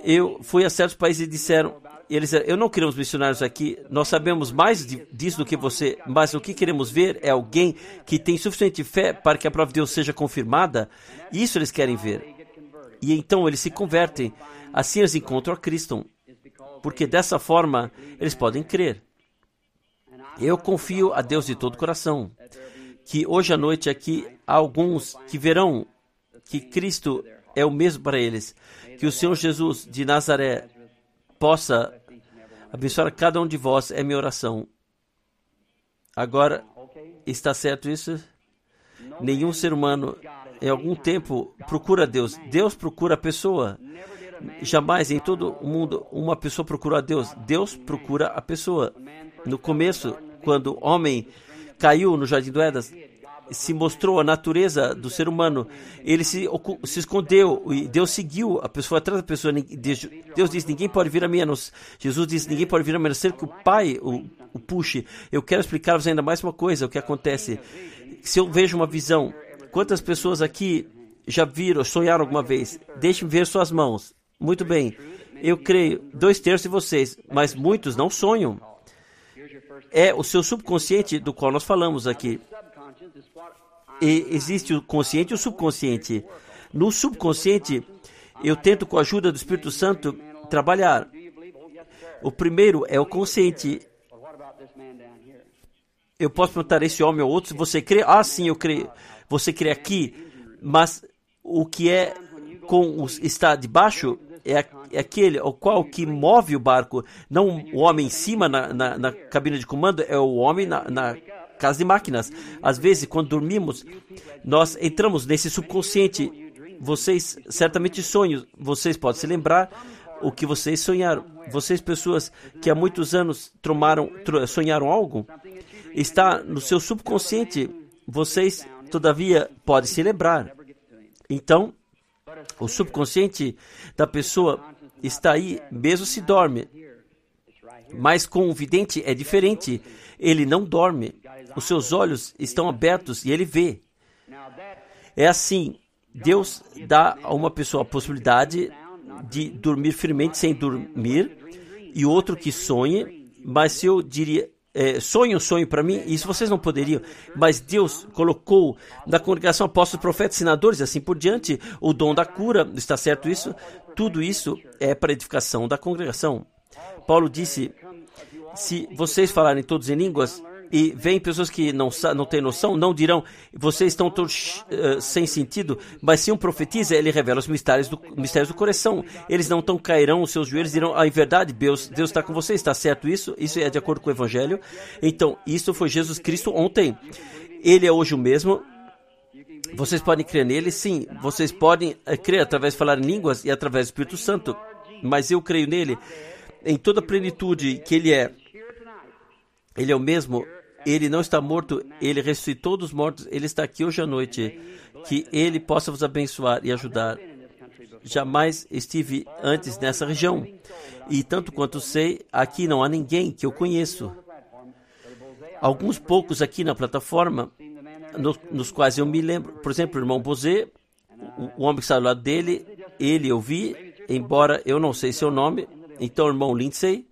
Eu fui a certos países e disseram, eles eu não queremos missionários aqui, nós sabemos mais disso do que você, mas o que queremos ver é alguém que tem suficiente fé para que a prova de Deus seja confirmada. Isso eles querem ver. E então eles se convertem. Assim eles encontram a Cristo. Porque dessa forma eles podem crer. Eu confio a Deus de todo o coração que hoje à noite aqui há alguns que verão que Cristo é o mesmo para eles. Que o Senhor Jesus de Nazaré possa abençoar cada um de vós, é minha oração. Agora, está certo isso? Nenhum ser humano em algum tempo procura Deus. Deus procura a pessoa. Jamais em todo o mundo uma pessoa procura a Deus. Deus procura a pessoa. No começo, quando o homem caiu no jardim do Éden, se mostrou a natureza do ser humano. Ele se, se escondeu e Deus seguiu a pessoa atrás da pessoa. Deus disse: Ninguém pode vir a mim. Jesus disse: Ninguém pode vir a não ser que o Pai o, o puxe. Eu quero explicar-vos ainda mais uma coisa: o que acontece. Se eu vejo uma visão, quantas pessoas aqui já viram, sonharam alguma vez? Deixe-me ver suas mãos. Muito bem. Eu creio, dois terços de vocês, mas muitos não sonham. É o seu subconsciente do qual nós falamos aqui. E existe o consciente e o subconsciente. No subconsciente, eu tento, com a ajuda do Espírito Santo, trabalhar. O primeiro é o consciente. Eu posso perguntar a esse homem ou outro você crê. Ah, sim, eu creio. Você crê aqui, mas o que é com os, está debaixo é, é aquele o qual que move o barco, não o homem em cima na, na, na cabine de comando, é o homem na, na casa de máquinas. Às vezes, quando dormimos, nós entramos nesse subconsciente. Vocês certamente sonham, vocês podem se lembrar o que vocês sonharam. Vocês, pessoas que há muitos anos tomaram, sonharam algo, está no seu subconsciente. Vocês, todavia, podem se lembrar. Então, o subconsciente da pessoa está aí, mesmo se dorme. Mas com o vidente é diferente. Ele não dorme. Os seus olhos estão abertos e ele vê. É assim. Deus dá a uma pessoa a possibilidade de dormir firmemente sem dormir e outro que sonhe. Mas se eu diria, é, sonhe um sonho para mim, isso vocês não poderiam, mas Deus colocou na congregação apóstolos, profetas, senadores, assim por diante, o dom da cura, está certo isso? Tudo isso é para edificação da congregação. Paulo disse: se vocês falarem todos em línguas, e vem pessoas que não, não têm noção, não dirão, vocês estão todos uh, sem sentido, mas se um profetiza, ele revela os mistérios do, mistérios do coração. Eles não tão cairão os seus joelhos dirão, ah, em verdade, Deus, Deus está com você, está certo isso? Isso é de acordo com o Evangelho. Então, isso foi Jesus Cristo ontem. Ele é hoje o mesmo, vocês podem crer nele? Sim. Vocês podem uh, crer através de falar em línguas e através do Espírito Santo. Mas eu creio nele em toda a plenitude que ele é. Ele é o mesmo ele não está morto, ele ressuscitou dos mortos, ele está aqui hoje à noite. Que ele possa vos abençoar e ajudar. Jamais estive antes nessa região. E tanto quanto sei, aqui não há ninguém que eu conheço. Alguns poucos aqui na plataforma, nos, nos quais eu me lembro. Por exemplo, o irmão Bozé, o, o homem que está ao lado dele, ele eu vi, embora eu não sei seu nome. Então, irmão Lindsay,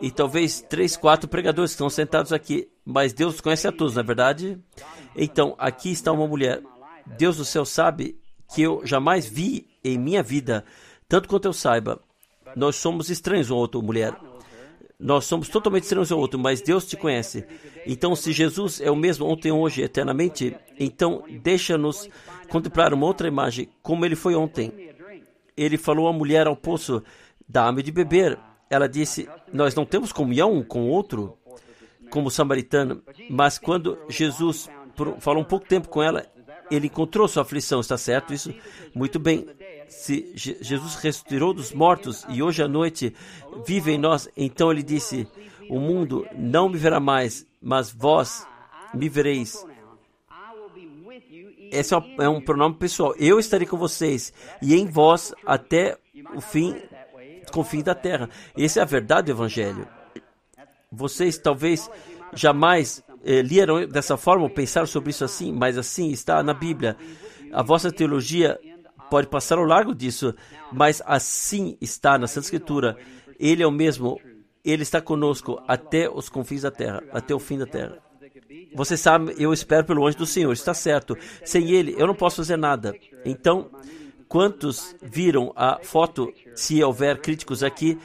e talvez três, quatro pregadores que estão sentados aqui, mas Deus conhece a todos, na é verdade? Então, aqui está uma mulher. Deus do céu sabe que eu jamais vi em minha vida, tanto quanto eu saiba. Nós somos estranhos uma outra mulher. Nós somos totalmente estranhos ao outro, mas Deus te conhece. Então, se Jesus é o mesmo ontem, hoje, eternamente, então deixa-nos contemplar uma outra imagem, como ele foi ontem. Ele falou à mulher ao poço: Dá-me de beber. Ela disse: Nós não temos comunhão um com o outro, como samaritano. Mas quando Jesus falou um pouco tempo com ela, ele encontrou sua aflição, está certo? Isso, muito bem. Se Jesus ressuscitou dos mortos e hoje à noite vive em nós, então ele disse: O mundo não me verá mais, mas vós me vereis. Esse é um é pronome pessoal. Eu estarei com vocês e em vós até o fim, fim da terra. Essa é a verdade do Evangelho. Vocês talvez jamais eh, leram dessa forma ou pensaram sobre isso assim, mas assim está na Bíblia. A vossa teologia pode passar ao largo disso, mas assim está na Santa Escritura. Ele é o mesmo, ele está conosco até os confins da terra, até o fim da terra. Você sabe, eu espero pelo anjo do Senhor, está certo. Sem ele, eu não posso fazer nada. Então, quantos viram a foto, se houver críticos aqui,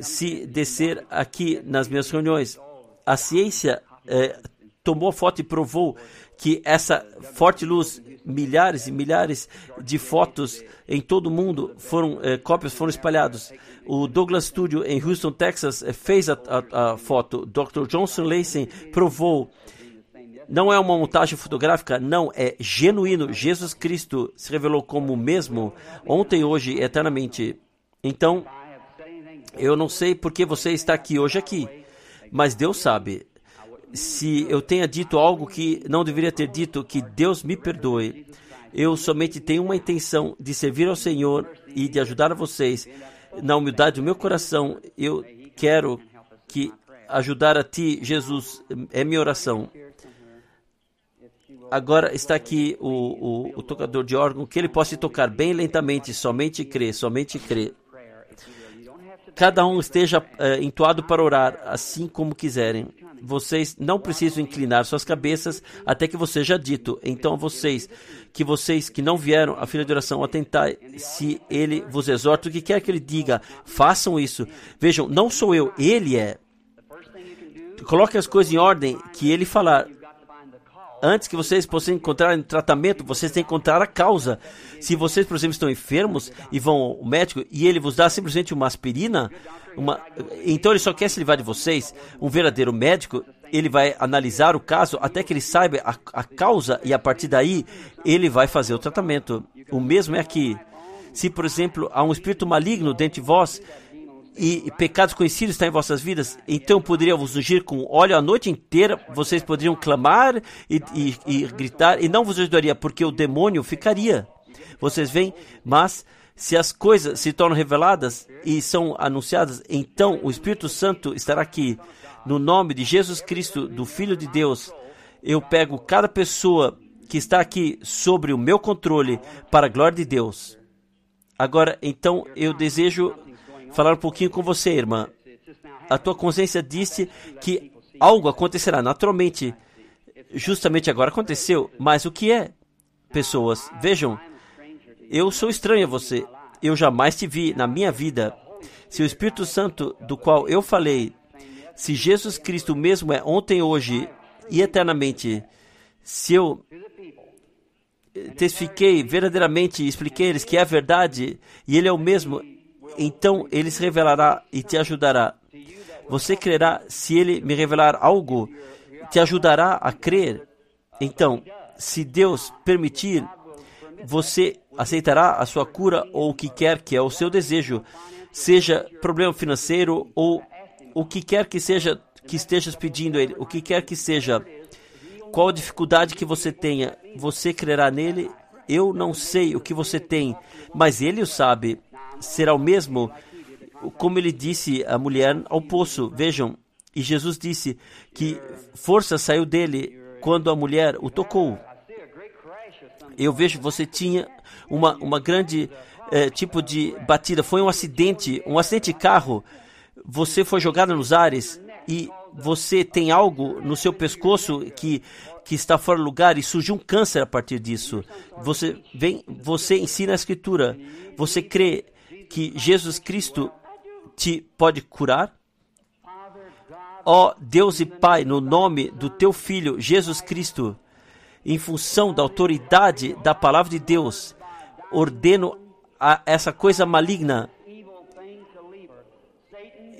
se descer aqui nas minhas reuniões? A ciência é, tomou foto e provou que essa forte luz, milhares e milhares de fotos em todo o mundo foram é, cópias foram espalhados. O Douglas Studio em Houston, Texas, é, fez a, a, a foto. Dr. Johnson Lacey provou. Não é uma montagem fotográfica, não, é genuíno. Jesus Cristo se revelou como o mesmo ontem, hoje, eternamente. Então, eu não sei por que você está aqui hoje aqui, mas Deus sabe se eu tenha dito algo que não deveria ter dito, que Deus me perdoe. Eu somente tenho uma intenção de servir ao Senhor e de ajudar a vocês. Na humildade do meu coração, eu quero que ajudar a ti, Jesus, é minha oração. Agora está aqui o, o, o tocador de órgão, que ele possa tocar bem lentamente, somente crê, somente crê. Cada um esteja é, entoado para orar, assim como quiserem vocês não precisam inclinar suas cabeças até que você já dito. Então, vocês que vocês que não vieram à fila de oração atentar, se ele vos exorta, o que quer que ele diga, façam isso. Vejam, não sou eu, ele é. Coloque as coisas em ordem que ele falar. Antes que vocês possam encontrar tratamento, vocês têm que encontrar a causa. Se vocês, por exemplo, estão enfermos e vão ao médico e ele vos dá simplesmente uma aspirina, uma, então ele só quer se livrar de vocês. Um verdadeiro médico, ele vai analisar o caso até que ele saiba a, a causa e a partir daí ele vai fazer o tratamento. O mesmo é aqui. Se, por exemplo, há um espírito maligno dentro de vós, e pecados conhecidos estão em vossas vidas, então poderia vos ungir com óleo a noite inteira, vocês poderiam clamar e, e, e gritar, e não vos ajudaria, porque o demônio ficaria. Vocês veem, mas se as coisas se tornam reveladas e são anunciadas, então o Espírito Santo estará aqui. No nome de Jesus Cristo, do Filho de Deus, eu pego cada pessoa que está aqui sobre o meu controle para a glória de Deus. Agora, então, eu desejo falar um pouquinho com você, irmã. A tua consciência disse que algo acontecerá naturalmente. Justamente agora aconteceu, mas o que é? Pessoas, vejam, eu sou estranho a você. Eu jamais te vi na minha vida. Se o Espírito Santo, do qual eu falei, se Jesus Cristo mesmo é ontem, hoje e eternamente, se eu testifiquei verdadeiramente, expliquei a eles que é a verdade e Ele é o mesmo, então Ele se revelará e te ajudará. Você crerá se Ele me revelar algo, te ajudará a crer. Então, se Deus permitir, você aceitará a sua cura ou o que quer que é o seu desejo, seja problema financeiro ou o que quer que seja que estejas pedindo a ele, o que quer que seja, qual dificuldade que você tenha, você crerá nele. Eu não sei o que você tem, mas ele o sabe. Será o mesmo, como ele disse à mulher ao poço. Vejam, e Jesus disse que força saiu dele quando a mulher o tocou. Eu vejo você tinha uma, uma grande é, tipo de batida. Foi um acidente, um acidente de carro. Você foi jogado nos ares e você tem algo no seu pescoço que, que está fora do lugar e surgiu um câncer a partir disso. Você vem, você ensina a escritura. Você crê que Jesus Cristo te pode curar? Ó Deus e Pai, no nome do teu Filho Jesus Cristo, em função da autoridade da palavra de Deus, ordeno a essa coisa maligna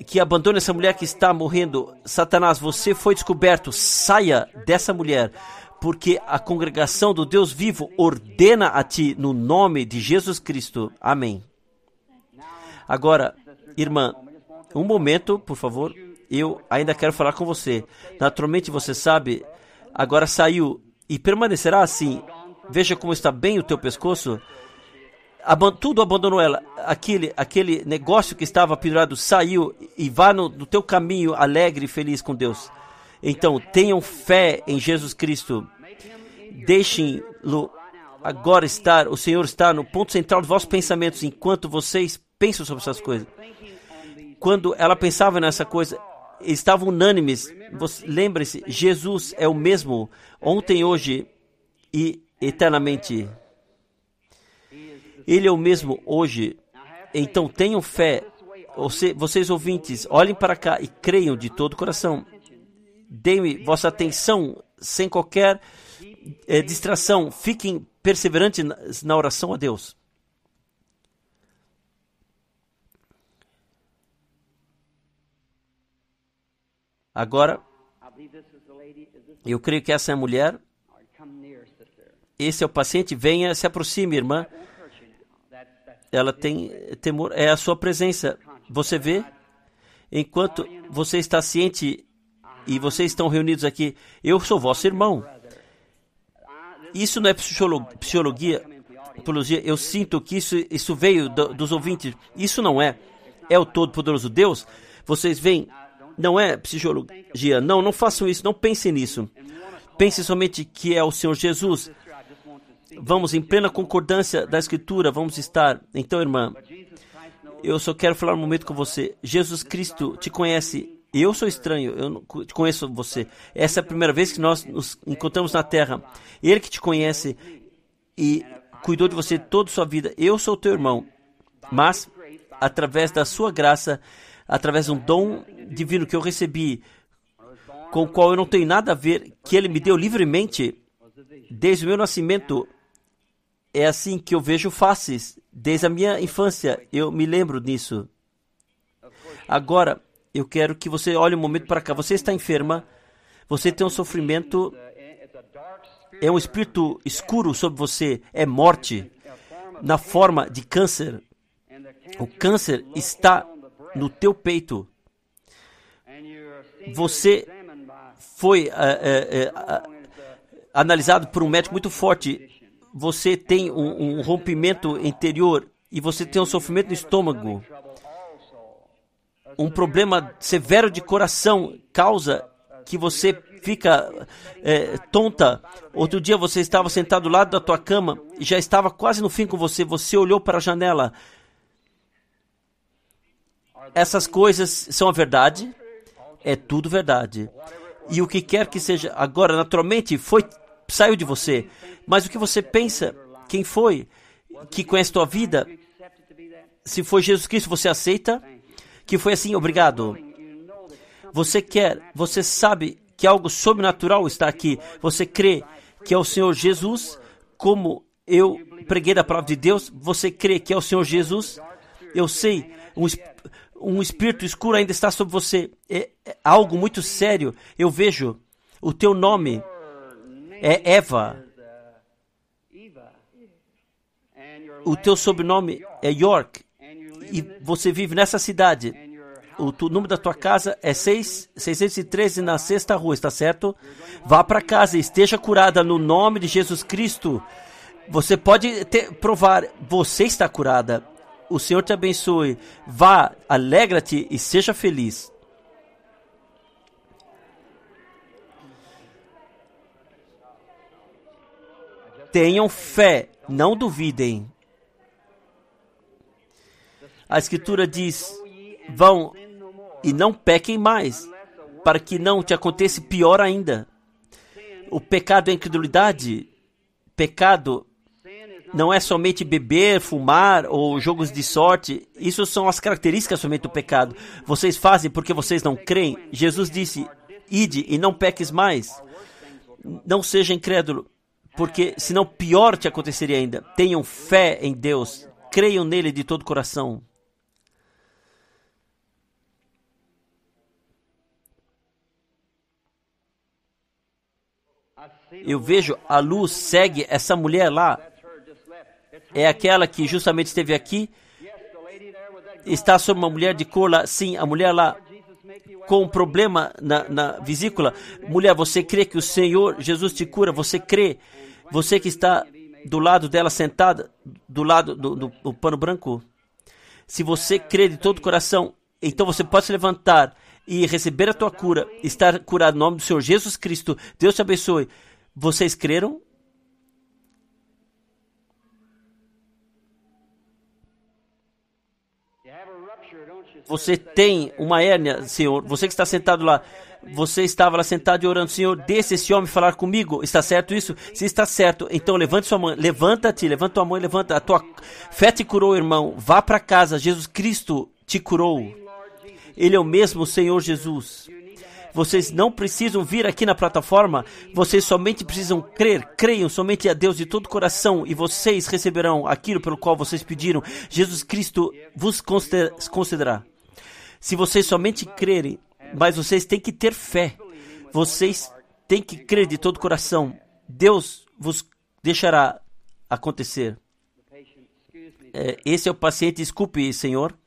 que abandone essa mulher que está morrendo. Satanás, você foi descoberto. Saia dessa mulher, porque a congregação do Deus vivo ordena a ti no nome de Jesus Cristo. Amém. Agora, irmã, um momento, por favor. Eu ainda quero falar com você. Naturalmente, você sabe, agora saiu e permanecerá assim. Veja como está bem o teu pescoço tudo abandonou ela. Aquele, aquele negócio que estava pendurado saiu e vá no, no teu caminho alegre e feliz com Deus. Então, tenham fé em Jesus Cristo. Deixem-lo agora estar, o Senhor está no ponto central dos vossos pensamentos enquanto vocês pensam sobre essas coisas. Quando ela pensava nessa coisa, estavam unânimes. Lembre-se, Jesus é o mesmo ontem, hoje e eternamente. Ele é o mesmo hoje. Então tenham fé. vocês ouvintes, olhem para cá e creiam de todo o coração. Deem vossa atenção sem qualquer é, distração. Fiquem perseverantes na, na oração a Deus. Agora, eu creio que essa é a mulher. Esse é o paciente. Venha, se aproxime, irmã ela tem temor, é a sua presença. Você vê? Enquanto você está ciente e vocês estão reunidos aqui, eu sou vosso irmão. Isso não é psicologia, psicologia. Eu sinto que isso, isso veio do, dos ouvintes. Isso não é. É o Todo-Poderoso Deus. Vocês veem, não é psicologia. Não, não façam isso. Não pensem nisso. Pense somente que é o Senhor Jesus vamos em plena concordância da Escritura, vamos estar. Então, irmã, eu só quero falar um momento com você. Jesus Cristo te conhece. Eu sou estranho, eu não conheço você. Essa é a primeira vez que nós nos encontramos na terra. Ele que te conhece e cuidou de você toda a sua vida. Eu sou teu irmão. Mas, através da sua graça, através de um dom divino que eu recebi, com o qual eu não tenho nada a ver, que ele me deu livremente, desde o meu nascimento, é assim que eu vejo faces. Desde a minha infância, eu me lembro disso. Agora, eu quero que você olhe um momento para cá. Você está enferma, você tem um sofrimento, é um espírito escuro sobre você, é morte, na forma de câncer. O câncer está no teu peito. Você foi uh, uh, uh, analisado por um médico muito forte você tem um, um rompimento interior e você tem um sofrimento no estômago, um problema severo de coração causa que você fica é, tonta. Outro dia você estava sentado do lado da tua cama e já estava quase no fim com você. Você olhou para a janela. Essas coisas são a verdade? É tudo verdade. E o que quer que seja agora, naturalmente, foi saiu de você. Mas o que você pensa? Quem foi que conhece tua vida? Se foi Jesus Cristo, você aceita? Que foi assim, obrigado. Você quer, você sabe que algo sobrenatural está aqui. Você crê que é o Senhor Jesus, como eu preguei da palavra de Deus. Você crê que é o Senhor Jesus? Eu sei, um, um espírito escuro ainda está sobre você. É, é algo muito sério. Eu vejo o teu nome é Eva. O teu sobrenome é York e você vive nessa cidade. O tu, número da tua casa é 6, 613 na sexta rua, está certo? Vá para casa e esteja curada no nome de Jesus Cristo. Você pode ter, provar, você está curada. O Senhor te abençoe. Vá, alegra-te e seja feliz. Tenham fé, não duvidem. A Escritura diz: vão e não pequem mais, para que não te aconteça pior ainda. O pecado é incredulidade. Pecado não é somente beber, fumar ou jogos de sorte. Isso são as características somente do pecado. Vocês fazem porque vocês não creem. Jesus disse: Ide e não peques mais. Não seja incrédulo, porque senão pior te aconteceria ainda. Tenham fé em Deus. Creiam nele de todo o coração. Eu vejo a luz segue essa mulher lá. É aquela que justamente esteve aqui. Está sobre uma mulher de cor lá. Sim, a mulher lá com um problema na, na vesícula. Mulher, você crê que o Senhor Jesus te cura? Você crê? Você que está do lado dela sentada, do lado do, do, do pano branco. Se você crê de todo o coração, então você pode se levantar e receber a tua cura, estar curado no nome do Senhor Jesus Cristo. Deus te abençoe. Vocês creram? Você tem uma hérnia, Senhor. Você que está sentado lá. Você estava lá sentado e orando, Senhor, deixe esse homem falar comigo. Está certo isso? Se está certo, então levante sua mão. Levanta-te, levanta tua mão e levanta. A tua fé te curou, irmão. Vá para casa. Jesus Cristo te curou. Ele é o mesmo Senhor Jesus. Vocês não precisam vir aqui na plataforma, vocês somente precisam crer. Creiam somente a Deus de todo o coração e vocês receberão aquilo pelo qual vocês pediram. Jesus Cristo vos concederá. Se vocês somente crerem, mas vocês têm que ter fé. Vocês têm que crer de todo o coração. Deus vos deixará acontecer. É, esse é o paciente, desculpe, Senhor.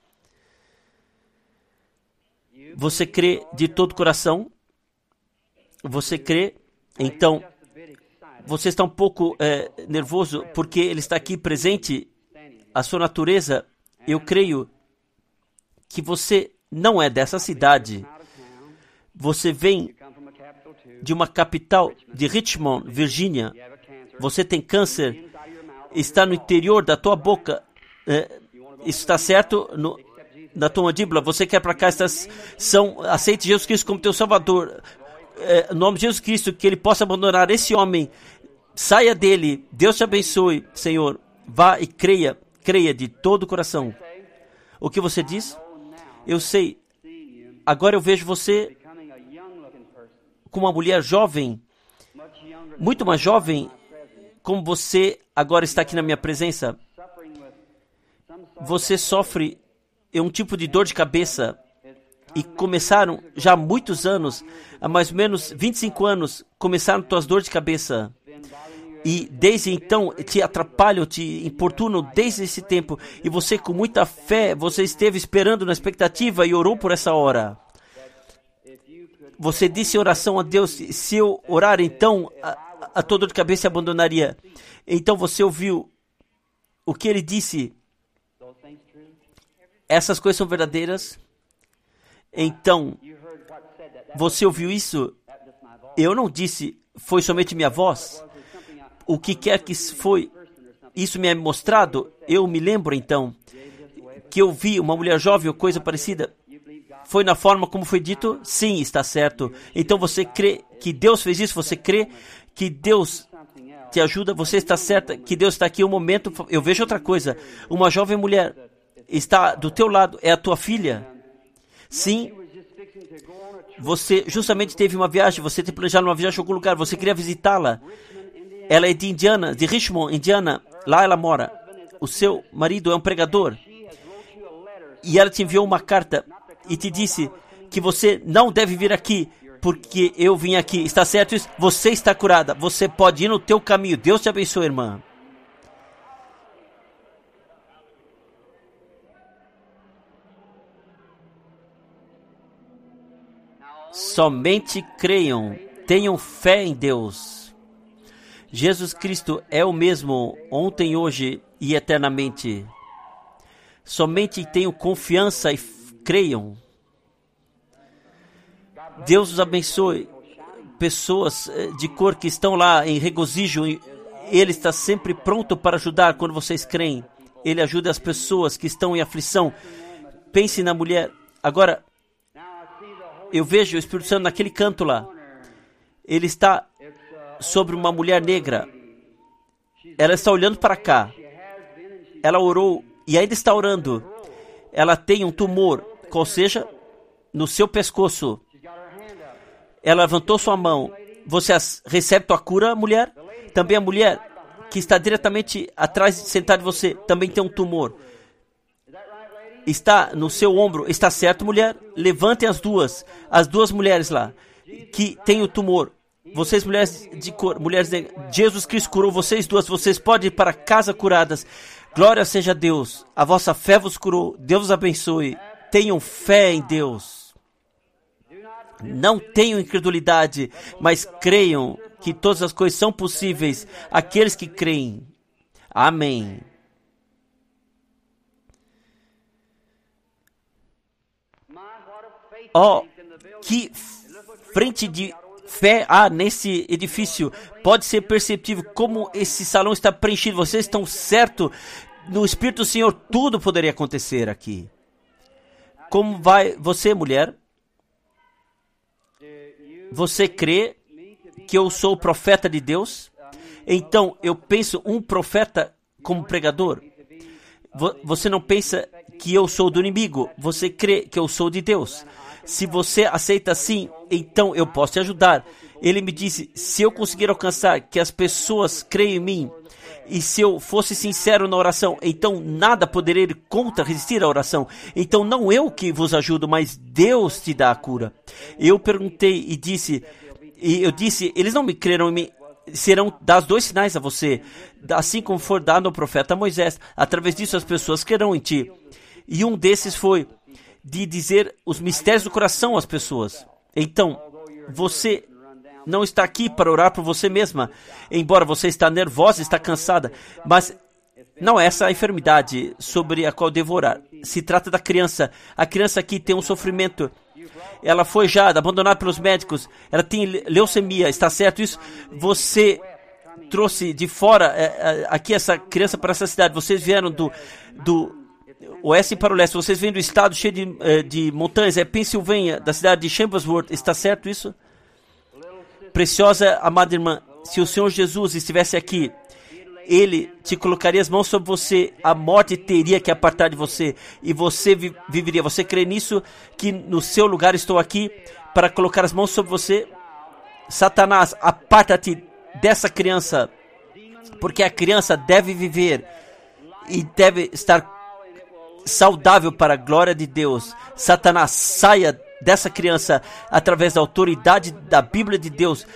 Você crê de todo o coração? Você crê? Então, você está um pouco é, nervoso porque ele está aqui presente. A sua natureza, eu creio que você não é dessa cidade. Você vem de uma capital de Richmond, Virgínia. Você tem câncer, está no interior da tua boca. É, isso está certo? No, da tua mandíbula, você quer para cá, são, aceite Jesus Cristo como teu Salvador. É, no nome de Jesus Cristo, que ele possa abandonar esse homem. Saia dele. Deus te abençoe, Senhor. Vá e creia, creia de todo o coração. O que você diz? Eu sei. Agora eu vejo você como uma mulher jovem, muito mais jovem, como você agora está aqui na minha presença. Você sofre é um tipo de dor de cabeça e começaram já há muitos anos, há mais ou menos 25 anos, começaram tuas dores de cabeça. E desde então te atrapalham, te importunam desde esse tempo. E você, com muita fé, você esteve esperando na expectativa e orou por essa hora. Você disse em oração a Deus: se eu orar, então a, a dor de cabeça abandonaria. Então você ouviu o que ele disse essas coisas são verdadeiras. Então, você ouviu isso? Eu não disse, foi somente minha voz. O que quer que foi, isso me é mostrado. Eu me lembro então que eu vi uma mulher jovem ou coisa parecida. Foi na forma como foi dito? Sim, está certo. Então você crê que Deus fez isso? Você crê que Deus te ajuda? Você está certa que Deus está aqui um momento? Eu vejo outra coisa. Uma jovem mulher está do teu lado é a tua filha. Sim, você justamente teve uma viagem, você tem planejado uma viagem a algum lugar, você queria visitá-la. Ela é de Indiana, de Richmond, Indiana. Lá ela mora. O seu marido é um pregador. E ela te enviou uma carta e te disse que você não deve vir aqui porque eu vim aqui. Está certo isso? Você está curada. Você pode ir no teu caminho. Deus te abençoe, irmã. Somente creiam, tenham fé em Deus. Jesus Cristo é o mesmo ontem, hoje e eternamente. Somente tenham confiança e creiam. Deus os abençoe. Pessoas eh, de cor que estão lá em regozijo, Ele está sempre pronto para ajudar quando vocês creem. Ele ajuda as pessoas que estão em aflição. Pense na mulher. Agora, eu vejo o Espírito Santo naquele canto lá. Ele está sobre uma mulher negra. Ela está olhando para cá. ela orou e ainda está orando. Ela tem um tumor, ou seja, no seu pescoço. Ela levantou sua mão. Você recebe tua cura, mulher? Também a mulher que está diretamente atrás, sentada de você, também tem um tumor. Está no seu ombro. Está certo, mulher? Levantem as duas. As duas mulheres lá que têm o tumor. Vocês, mulheres de cor, mulheres de Jesus Cristo curou vocês duas. Vocês podem ir para casa curadas. Glória seja a Deus. A vossa fé vos curou. Deus abençoe. Tenham fé em Deus. Não tenham incredulidade, mas creiam que todas as coisas são possíveis àqueles que creem. Amém. Oh, que frente de fé há nesse edifício. Pode ser perceptível como esse salão está preenchido. Vocês estão certo no Espírito do Senhor, tudo poderia acontecer aqui. Como vai você, mulher? Você crê que eu sou profeta de Deus? Então eu penso um profeta como pregador. Você não pensa que eu sou do inimigo, você crê que eu sou de Deus. Se você aceita assim, então eu posso te ajudar. Ele me disse: se eu conseguir alcançar que as pessoas creem em mim, e se eu fosse sincero na oração, então nada poderia contra resistir à oração. Então não eu que vos ajudo, mas Deus te dá a cura. Eu perguntei e disse, e eu disse, eles não me creram em mim, serão dados dois sinais a você, assim como for dado ao profeta Moisés. Através disso as pessoas crerão em ti. E um desses foi de dizer os mistérios do coração às pessoas. Então, você não está aqui para orar por você mesma, embora você está nervosa, está cansada, mas não é essa a enfermidade sobre a qual devo orar. Se trata da criança. A criança aqui tem um sofrimento. Ela foi já abandonada pelos médicos. Ela tem leucemia. Está certo isso? Você trouxe de fora é, é, aqui essa criança para essa cidade. Vocês vieram do, do oeste para o leste. Vocês vêm do estado cheio de, é, de montanhas. É Pensilvânia, da cidade de Chambersworth. Está certo isso? Preciosa amada irmã, se o Senhor Jesus estivesse aqui, ele te colocaria as mãos sobre você, a morte teria que apartar de você e você vi viveria. Você crê nisso? Que no seu lugar estou aqui para colocar as mãos sobre você? Satanás, aparta-te dessa criança, porque a criança deve viver e deve estar saudável para a glória de Deus. Satanás, saia dessa criança através da autoridade da Bíblia de Deus,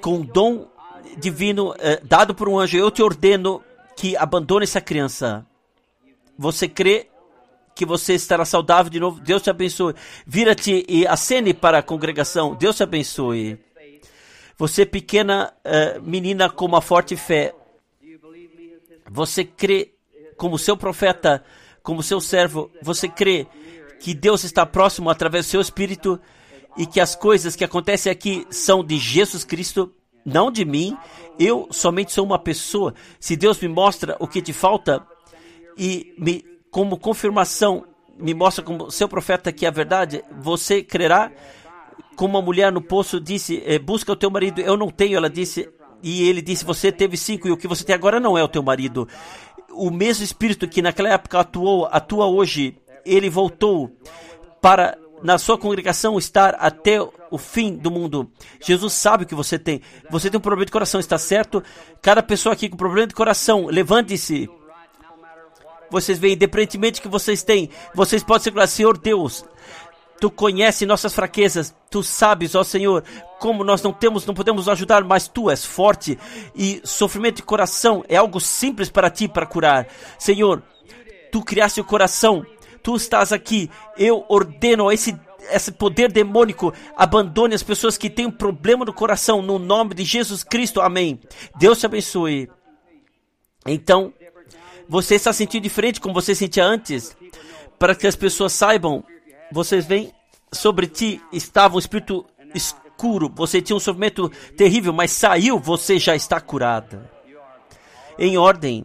com o dom divino eh, dado por um anjo. Eu te ordeno que abandone essa criança. Você crê que você estará saudável de novo? Deus te abençoe. Vira-te e acene para a congregação. Deus te abençoe. Você, pequena uh, menina com uma forte fé, você crê como seu profeta, como seu servo, você crê que Deus está próximo através do seu Espírito e que as coisas que acontecem aqui são de Jesus Cristo, não de mim. Eu somente sou uma pessoa. Se Deus me mostra o que te falta e me, como confirmação, me mostra como seu profeta que é a verdade, você crerá? Como a mulher no poço disse: eh, Busca o teu marido. Eu não tenho. Ela disse. E ele disse: Você teve cinco e o que você tem agora não é o teu marido. O mesmo espírito que naquela época atuou, atua hoje ele voltou para na sua congregação estar até o fim do mundo. Jesus sabe o que você tem. Você tem um problema de coração, está certo? Cada pessoa aqui com problema de coração, levante-se. Vocês veem, independentemente que vocês têm, vocês podem segurar, Senhor Deus, Tu conheces nossas fraquezas, Tu sabes, ó Senhor, como nós não temos, não podemos ajudar, mas Tu és forte e sofrimento de coração é algo simples para Ti para curar. Senhor, Tu criaste o coração tu estás aqui. Eu ordeno esse esse poder demônico abandone as pessoas que têm um problema no coração no nome de Jesus Cristo. Amém. Deus te abençoe. Então, você está sentindo diferente como você sentia antes? Para que as pessoas saibam, vocês veem sobre ti estava um espírito escuro, você tinha um sofrimento terrível, mas saiu, você já está curada. Em ordem.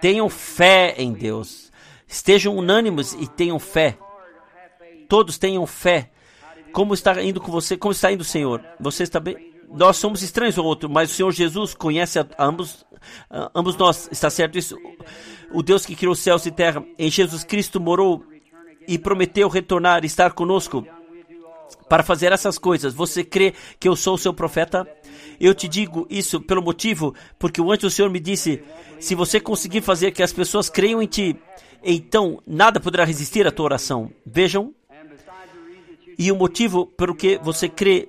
Tenham fé em Deus. Estejam unânimes e tenham fé. Todos tenham fé. Como está indo com você? Como está indo, Senhor? Você está bem? Nós somos estranhos ao outro, mas o Senhor Jesus conhece a, ambos, a, ambos nós. Está certo isso? O Deus que criou céus e terra, em Jesus Cristo morou e prometeu retornar e estar conosco para fazer essas coisas. Você crê que eu sou o seu profeta? Eu te digo isso pelo motivo porque o anjo do Senhor me disse: se você conseguir fazer que as pessoas creiam em ti, então nada poderá resistir à tua oração. Vejam. E o motivo pelo que você crê,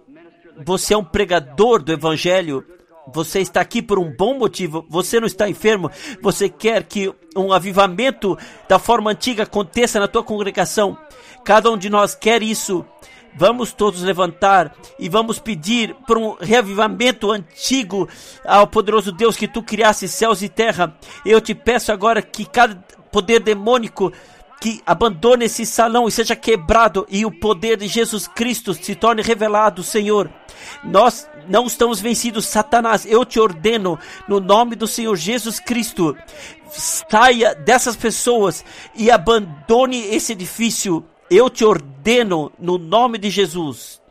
você é um pregador do evangelho. Você está aqui por um bom motivo. Você não está enfermo. Você quer que um avivamento da forma antiga aconteça na tua congregação. Cada um de nós quer isso. Vamos todos levantar e vamos pedir por um reavivamento antigo ao poderoso Deus que tu criaste céus e terra. Eu te peço agora que cada poder demônico que abandone esse salão e seja quebrado e o poder de Jesus Cristo se torne revelado, Senhor. Nós não estamos vencidos, Satanás. Eu te ordeno, no nome do Senhor Jesus Cristo, saia dessas pessoas e abandone esse edifício eu te ordeno no nome de Jesus.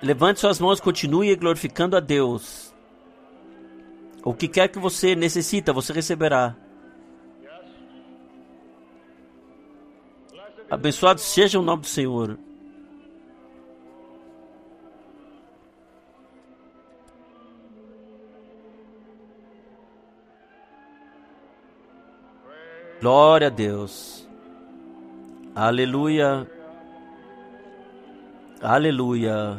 Levante suas mãos, continue glorificando a Deus. O que quer que você necessita, você receberá. Abençoado seja o nome do Senhor. Glória a Deus. Aleluia. Aleluia.